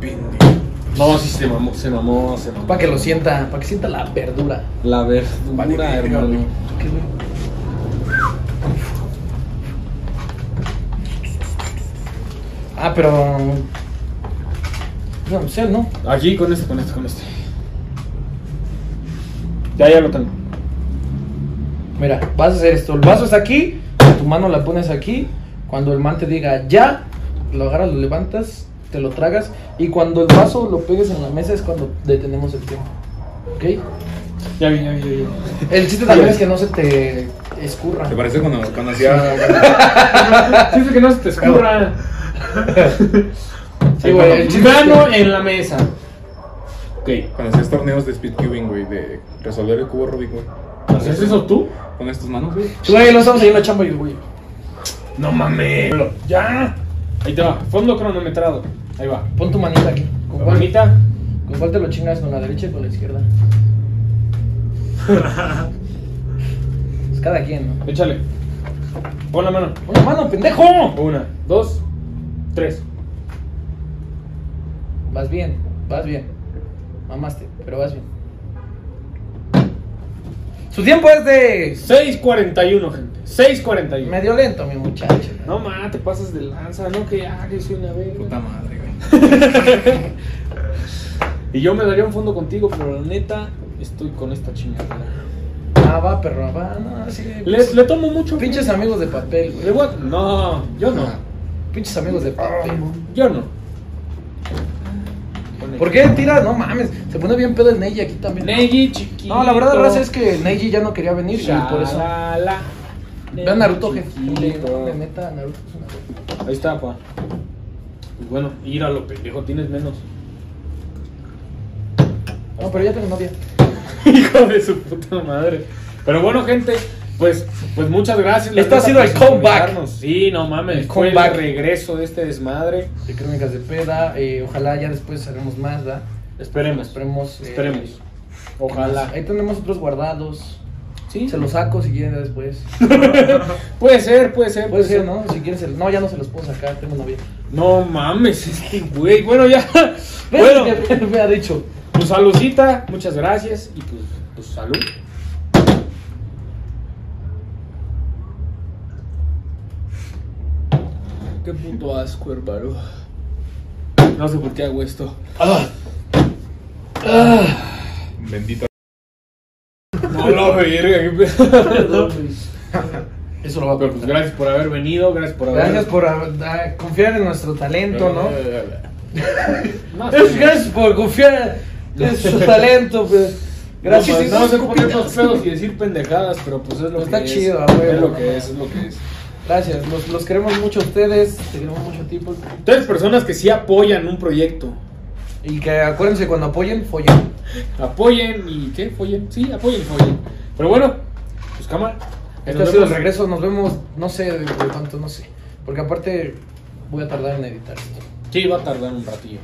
Pendejo. No, sí se mamó, se mamó, se mamó. Para que lo sienta, para que sienta la verdura. La verdura, hermano. Ah, pero. No, sé, ¿no? Aquí con este, con este, con este. Ya, ya lo tengo. Mira, vas a hacer esto. El vaso está aquí, tu mano la pones aquí. Cuando el man te diga ya, lo agarras, lo levantas, te lo tragas. Y cuando el vaso lo pegues en la mesa es cuando detenemos el tiempo. ¿Ok? Ya vi, ya vi, ya vi. El chiste también es que no se te escurra. ¿Te parece cuando, cuando hacía. [laughs] Sí, es que no se te escurra. [laughs] Sí, güey, el chiste es Mano que- en la mesa. Ok. Cuando hacías torneos de speed cubing, güey, de resolver el cubo Rubik, güey. ¿Haces eso tú? Con estas manos, güey. Güey, no estamos ahí en la chamba y güey. No mames. Ya. Ahí te va. Fondo cronometrado. Ahí va. Pon tu manita aquí. ¿Con cuál, Juanita. ¿Con cuál te lo chingas? ¿Con la derecha o con la izquierda? [laughs] es cada quien, ¿no? Échale. Pon la mano. ¡Una mano, pendejo! Una, dos, tres. Vas bien, vas bien. Mamaste, pero vas bien. Su tiempo es de 6.41, gente. 6.41. medio lento, mi muchacho. No, ma, te pasas de lanza. No que hagas una vez. Puta madre, güey. [laughs] Y yo me daría un fondo contigo, pero la neta, estoy con esta chingadera. Ah, va, perro, va. No, sí. Le, le tomo mucho. Pinches amigos de papel, güey. No, yo no. Pinches amigos de papel. Yo no. ¿Por qué tira? No mames. Se pone bien pedo el Neji aquí también. Neji, chiquito. No, la verdad, la raza es que Neji ya no quería venir y por eso. Shalala. Vean Naruto. Chiquito. Neta, Naruto es una verga. Ahí está, pa. Pues bueno, ir a lo pendejo, tienes menos. No, pero ya tengo novia. Hijo de su puta madre. Pero bueno, gente, Pues, pues muchas gracias. Esto ha sido el comeback. Sí, no mames. El fue comeback. el regreso de este desmadre. De Crónicas de Peda. eh, ojalá ya después hagamos más, ¿verdad? Esperemos. Esperemos. eh, Esperemos. Ojalá. Ahí tenemos otros guardados. Sí. Se los saco si quieren después. Puede ser, puede ser. Puede ser, ¿no? Si quieren, se... no, ya no se los puedo sacar, tengo novia. No mames, este güey. Bueno, ya. Bueno, Bueno, me ha dicho. Pues saludcita. Muchas gracias. Y pues, pues salud. Qué puto asco, hermano. No sé por qué hago esto. Bendito. No, no, [laughs] verga, qué pedo. [laughs] Eso lo va a Pero pues gracias por haber venido, gracias por haber. Gracias por ah, confiar en nuestro talento, ¿no? No, [laughs] Es- Gracias por confiar en su talento, pues. Gracias. Gracias. No, sé ponernos pedos y decir pendejadas, pero pues es lo Está que es. chido, a huevo. Es lo que es, es lo que es. Gracias, los, los queremos mucho a ustedes, te queremos mucho a ti. pues. Ustedes personas que sí apoyan un proyecto. Y que acuérdense, cuando apoyen, follen. Apoyen y ¿qué? Follen. Sí, apoyen, follen. Pero bueno, pues cámara. Este ha sido el regreso, nos vemos, no sé de de cuánto, no sé. Porque aparte voy a tardar en editar esto. Sí, va a tardar un ratillo.